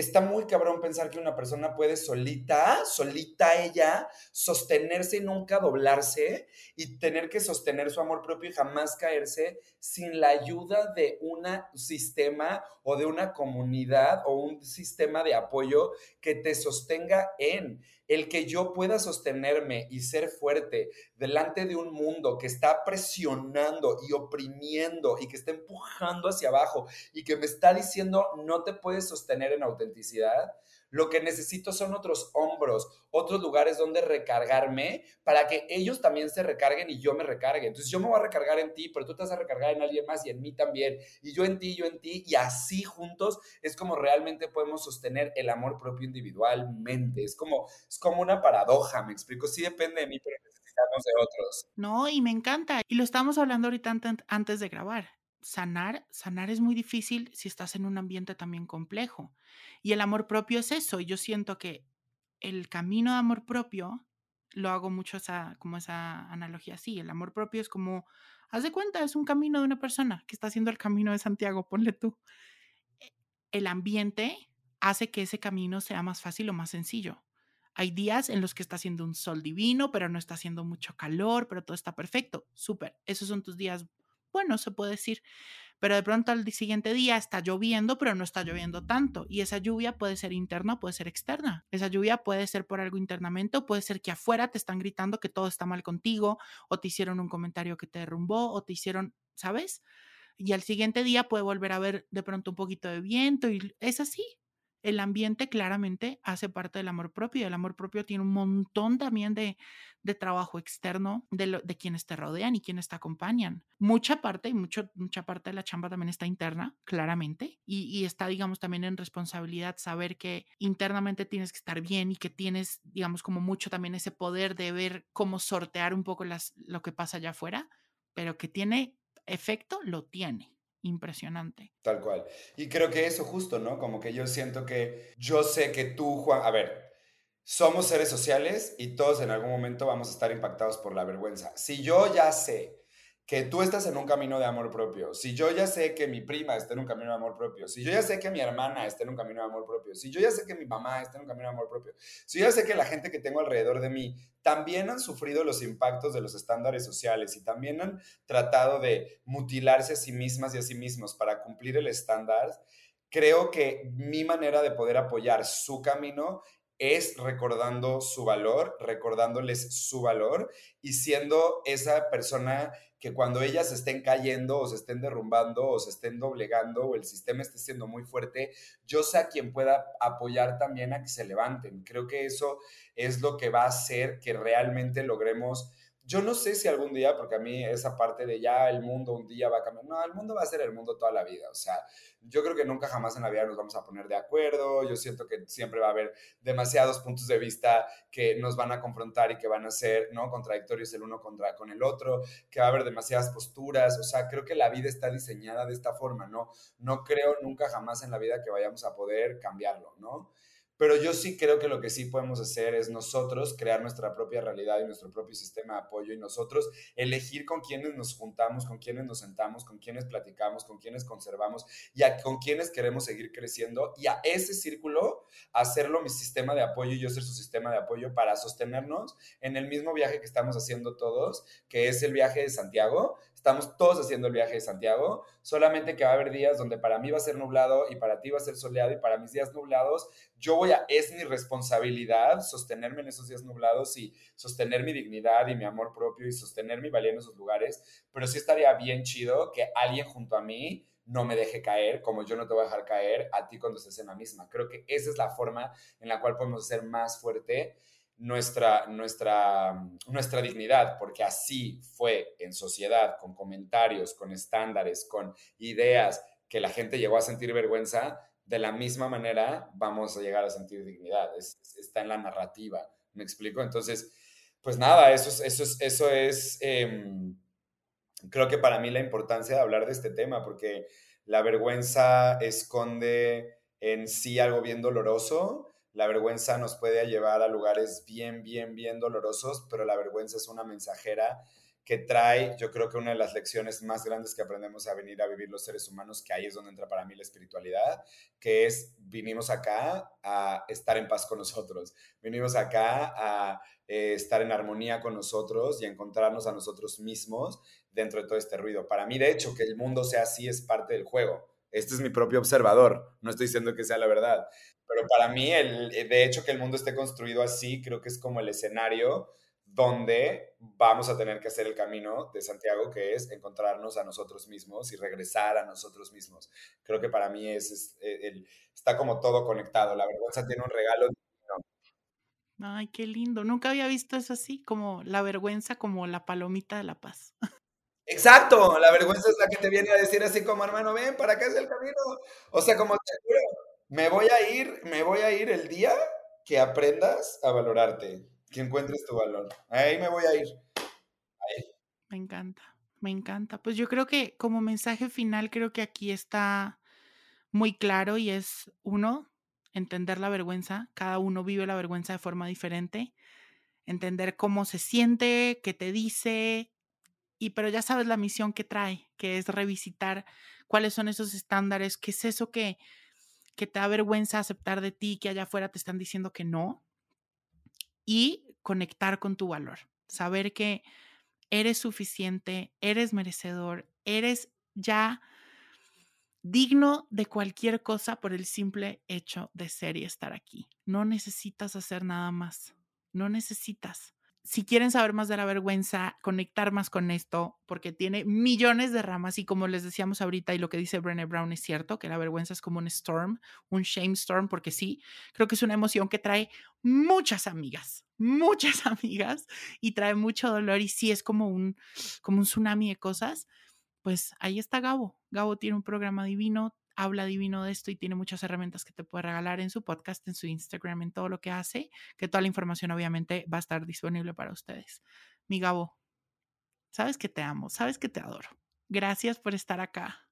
Speaker 3: está muy cabrón pensar que una persona puede solita, solita ella, sostenerse y nunca doblarse y tener que sostener su amor propio y jamás caerse sin la ayuda de un sistema o de una comunidad o un sistema de apoyo que te sostenga en. El que yo pueda sostenerme y ser fuerte delante de un mundo que está presionando y oprimiendo y que está empujando hacia abajo y que me está diciendo no te puedes sostener en autenticidad, lo que necesito son otros hombros, otros lugares donde recargarme para que ellos también se recarguen y yo me recargue. Entonces yo me voy a recargar en ti, pero tú te vas a recargar en alguien más y en mí también. Y yo en ti, yo en ti. Y así juntos es como realmente podemos sostener el amor propio individualmente. Es como, es como una paradoja, me explico. Sí depende de mí, pero necesitamos de otros.
Speaker 2: No, y me encanta. Y lo estamos hablando ahorita antes de grabar sanar, sanar es muy difícil si estás en un ambiente también complejo. Y el amor propio es eso. Yo siento que el camino de amor propio, lo hago mucho esa, como esa analogía así. El amor propio es como, haz de cuenta, es un camino de una persona que está haciendo el camino de Santiago, ponle tú. E, el ambiente hace que ese camino sea más fácil o más sencillo. Hay días en los que está haciendo un sol divino, pero no está haciendo mucho calor, pero todo está perfecto. Súper. Esos son tus días bueno, se puede decir, pero de pronto al siguiente día está lloviendo, pero no está lloviendo tanto. Y esa lluvia puede ser interna, puede ser externa. Esa lluvia puede ser por algo internamente o puede ser que afuera te están gritando que todo está mal contigo o te hicieron un comentario que te derrumbó o te hicieron, ¿sabes? Y al siguiente día puede volver a ver de pronto un poquito de viento y es así. El ambiente claramente hace parte del amor propio y el amor propio tiene un montón también de, de trabajo externo de, de, quienes te rodean y quienes te acompañan. Mucha parte y mucho, mucha parte de la chamba también está interna, claramente, y, y, está, digamos, también en responsabilidad saber que internamente tienes que estar bien y que tienes, digamos, como mucho también ese poder de ver cómo sortear un poco las, lo que pasa allá afuera, pero que tiene efecto, lo tiene impresionante.
Speaker 3: Tal cual. Y creo que eso justo, ¿no? Como que yo siento que yo sé que tú, Juan, a ver, somos seres sociales y todos en algún momento vamos a estar impactados por la vergüenza. Si yo ya sé que tú estás en un camino de amor propio, si yo ya sé que mi prima está en un camino de amor propio, si yo ya sé que mi hermana está en un camino de amor propio, si yo ya sé que mi mamá está en un camino de amor propio, si yo ya sé que la gente que tengo alrededor de mí también han sufrido los impactos de los estándares sociales y también han tratado de mutilarse a sí mismas y a sí mismos para cumplir el estándar, creo que mi manera de poder apoyar su camino es recordando su valor, recordándoles su valor y siendo esa persona que cuando ellas estén cayendo o se estén derrumbando o se estén doblegando o el sistema esté siendo muy fuerte, yo sé a quien pueda apoyar también a que se levanten. Creo que eso es lo que va a hacer que realmente logremos yo no sé si algún día, porque a mí esa parte de ya el mundo un día va a cambiar, no, el mundo va a ser el mundo toda la vida, o sea, yo creo que nunca jamás en la vida nos vamos a poner de acuerdo, yo siento que siempre va a haber demasiados puntos de vista que nos van a confrontar y que van a ser, ¿no? Contradictorios el uno contra con el otro, que va a haber demasiadas posturas, o sea, creo que la vida está diseñada de esta forma, ¿no? No creo nunca jamás en la vida que vayamos a poder cambiarlo, ¿no? Pero yo sí creo que lo que sí podemos hacer es nosotros crear nuestra propia realidad y nuestro propio sistema de apoyo y nosotros elegir con quiénes nos juntamos, con quiénes nos sentamos, con quiénes platicamos, con quiénes conservamos y con quiénes queremos seguir creciendo y a ese círculo hacerlo mi sistema de apoyo y yo ser su sistema de apoyo para sostenernos en el mismo viaje que estamos haciendo todos, que es el viaje de Santiago, Estamos todos haciendo el viaje de Santiago, solamente que va a haber días donde para mí va a ser nublado y para ti va a ser soleado y para mis días nublados, yo voy a, es mi responsabilidad sostenerme en esos días nublados y sostener mi dignidad y mi amor propio y sostener mi valía en esos lugares, pero sí estaría bien chido que alguien junto a mí no me deje caer, como yo no te voy a dejar caer a ti cuando estés en la misma. Creo que esa es la forma en la cual podemos ser más fuerte nuestra, nuestra, nuestra dignidad, porque así fue en sociedad, con comentarios, con estándares, con ideas que la gente llegó a sentir vergüenza, de la misma manera vamos a llegar a sentir dignidad. está en la narrativa, ¿me explico? Entonces, pues nada, eso es, eso es, eso es em, creo que para mí la importancia de hablar de este tema, porque la vergüenza esconde en sí algo bien doloroso la vergüenza nos puede llevar a lugares bien, bien, bien dolorosos, pero la vergüenza es una mensajera que trae, yo creo que una de las lecciones más grandes que aprendemos a venir a vivir los seres humanos, que ahí es donde entra para mí la espiritualidad, que es, vinimos acá a estar en paz con nosotros, vinimos acá a eh, estar en armonía con nosotros y encontrarnos a nosotros mismos dentro de todo este ruido. Para mí, de hecho, que el mundo sea así es parte del juego. Este es mi propio observador, no estoy diciendo que sea la verdad, pero para mí, el, eh, de hecho, que el mundo esté construido así, creo que es como el escenario donde vamos a tener que hacer el camino de Santiago, que es encontrarnos a nosotros mismos y regresar a nosotros mismos. Creo que para mí es, eh, está como todo conectado. La vergüenza tiene un regalo.
Speaker 2: Ay, qué lindo. Nunca había visto eso así, como la vergüenza como la palomita de la paz. <laughs>
Speaker 3: Exacto, la vergüenza es la que te viene a decir así como hermano, ven, para acá es el camino. O sea, como te juro, me voy a ir, me voy a ir el día que aprendas a valorarte, que encuentres tu valor. Ahí me voy a ir.
Speaker 2: Me encanta, me encanta. Pues yo creo que como mensaje final, creo que aquí está muy claro y es uno, entender la vergüenza. Cada uno vive la vergüenza de forma diferente. Entender cómo se siente, qué te dice, y pero ya sabes la misión que trae, que es revisitar cuáles son esos estándares, qué es eso que, que te da vergüenza aceptar de ti, que allá afuera te están diciendo que no, y conectar con tu valor, saber que eres suficiente, eres merecedor, eres ya digno de cualquier cosa por el simple hecho de ser y estar aquí. No necesitas hacer nada más, no necesitas. Si quieren saber más de la vergüenza, conectar más con esto, porque tiene millones de ramas y como les decíamos ahorita y lo que dice Brené Brown es cierto, que la vergüenza es como un storm, un shame storm, porque sí, creo que es una emoción que trae muchas amigas, <laughs> muchas amigas y trae mucho dolor y sí es como un, como un tsunami de cosas. Pues ahí está Gabo. Gabo tiene un programa divino, habla divino de esto y tiene muchas herramientas que te puede regalar en su podcast, en su Instagram, en todo lo que hace, que toda la información obviamente va a estar disponible para ustedes. Mi Gabo, sabes que te amo, sabes que te adoro. Gracias por estar acá.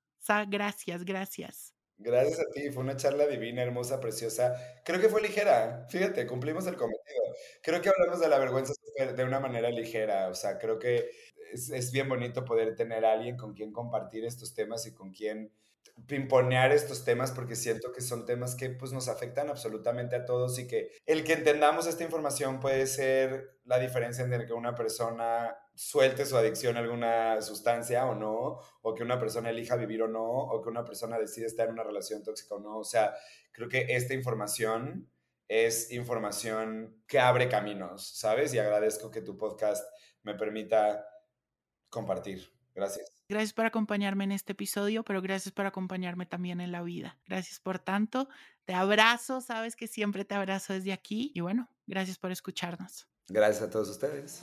Speaker 2: Gracias, gracias.
Speaker 3: Gracias a ti, fue una charla divina, hermosa, preciosa. Creo que fue ligera, fíjate, cumplimos el cometido. Creo que hablamos de la vergüenza de una manera ligera, o sea, creo que es, es bien bonito poder tener a alguien con quien compartir estos temas y con quien pimponear estos temas porque siento que son temas que pues nos afectan absolutamente a todos y que el que entendamos esta información puede ser la diferencia entre que una persona suelte su adicción a alguna sustancia o no, o que una persona elija vivir o no, o que una persona decide estar en una relación tóxica o no. O sea, creo que esta información es información que abre caminos, ¿sabes? Y agradezco que tu podcast me permita compartir. Gracias.
Speaker 2: Gracias por acompañarme en este episodio, pero gracias por acompañarme también en la vida. Gracias por tanto. Te abrazo, sabes que siempre te abrazo desde aquí. Y bueno, gracias por escucharnos.
Speaker 3: Gracias a todos ustedes.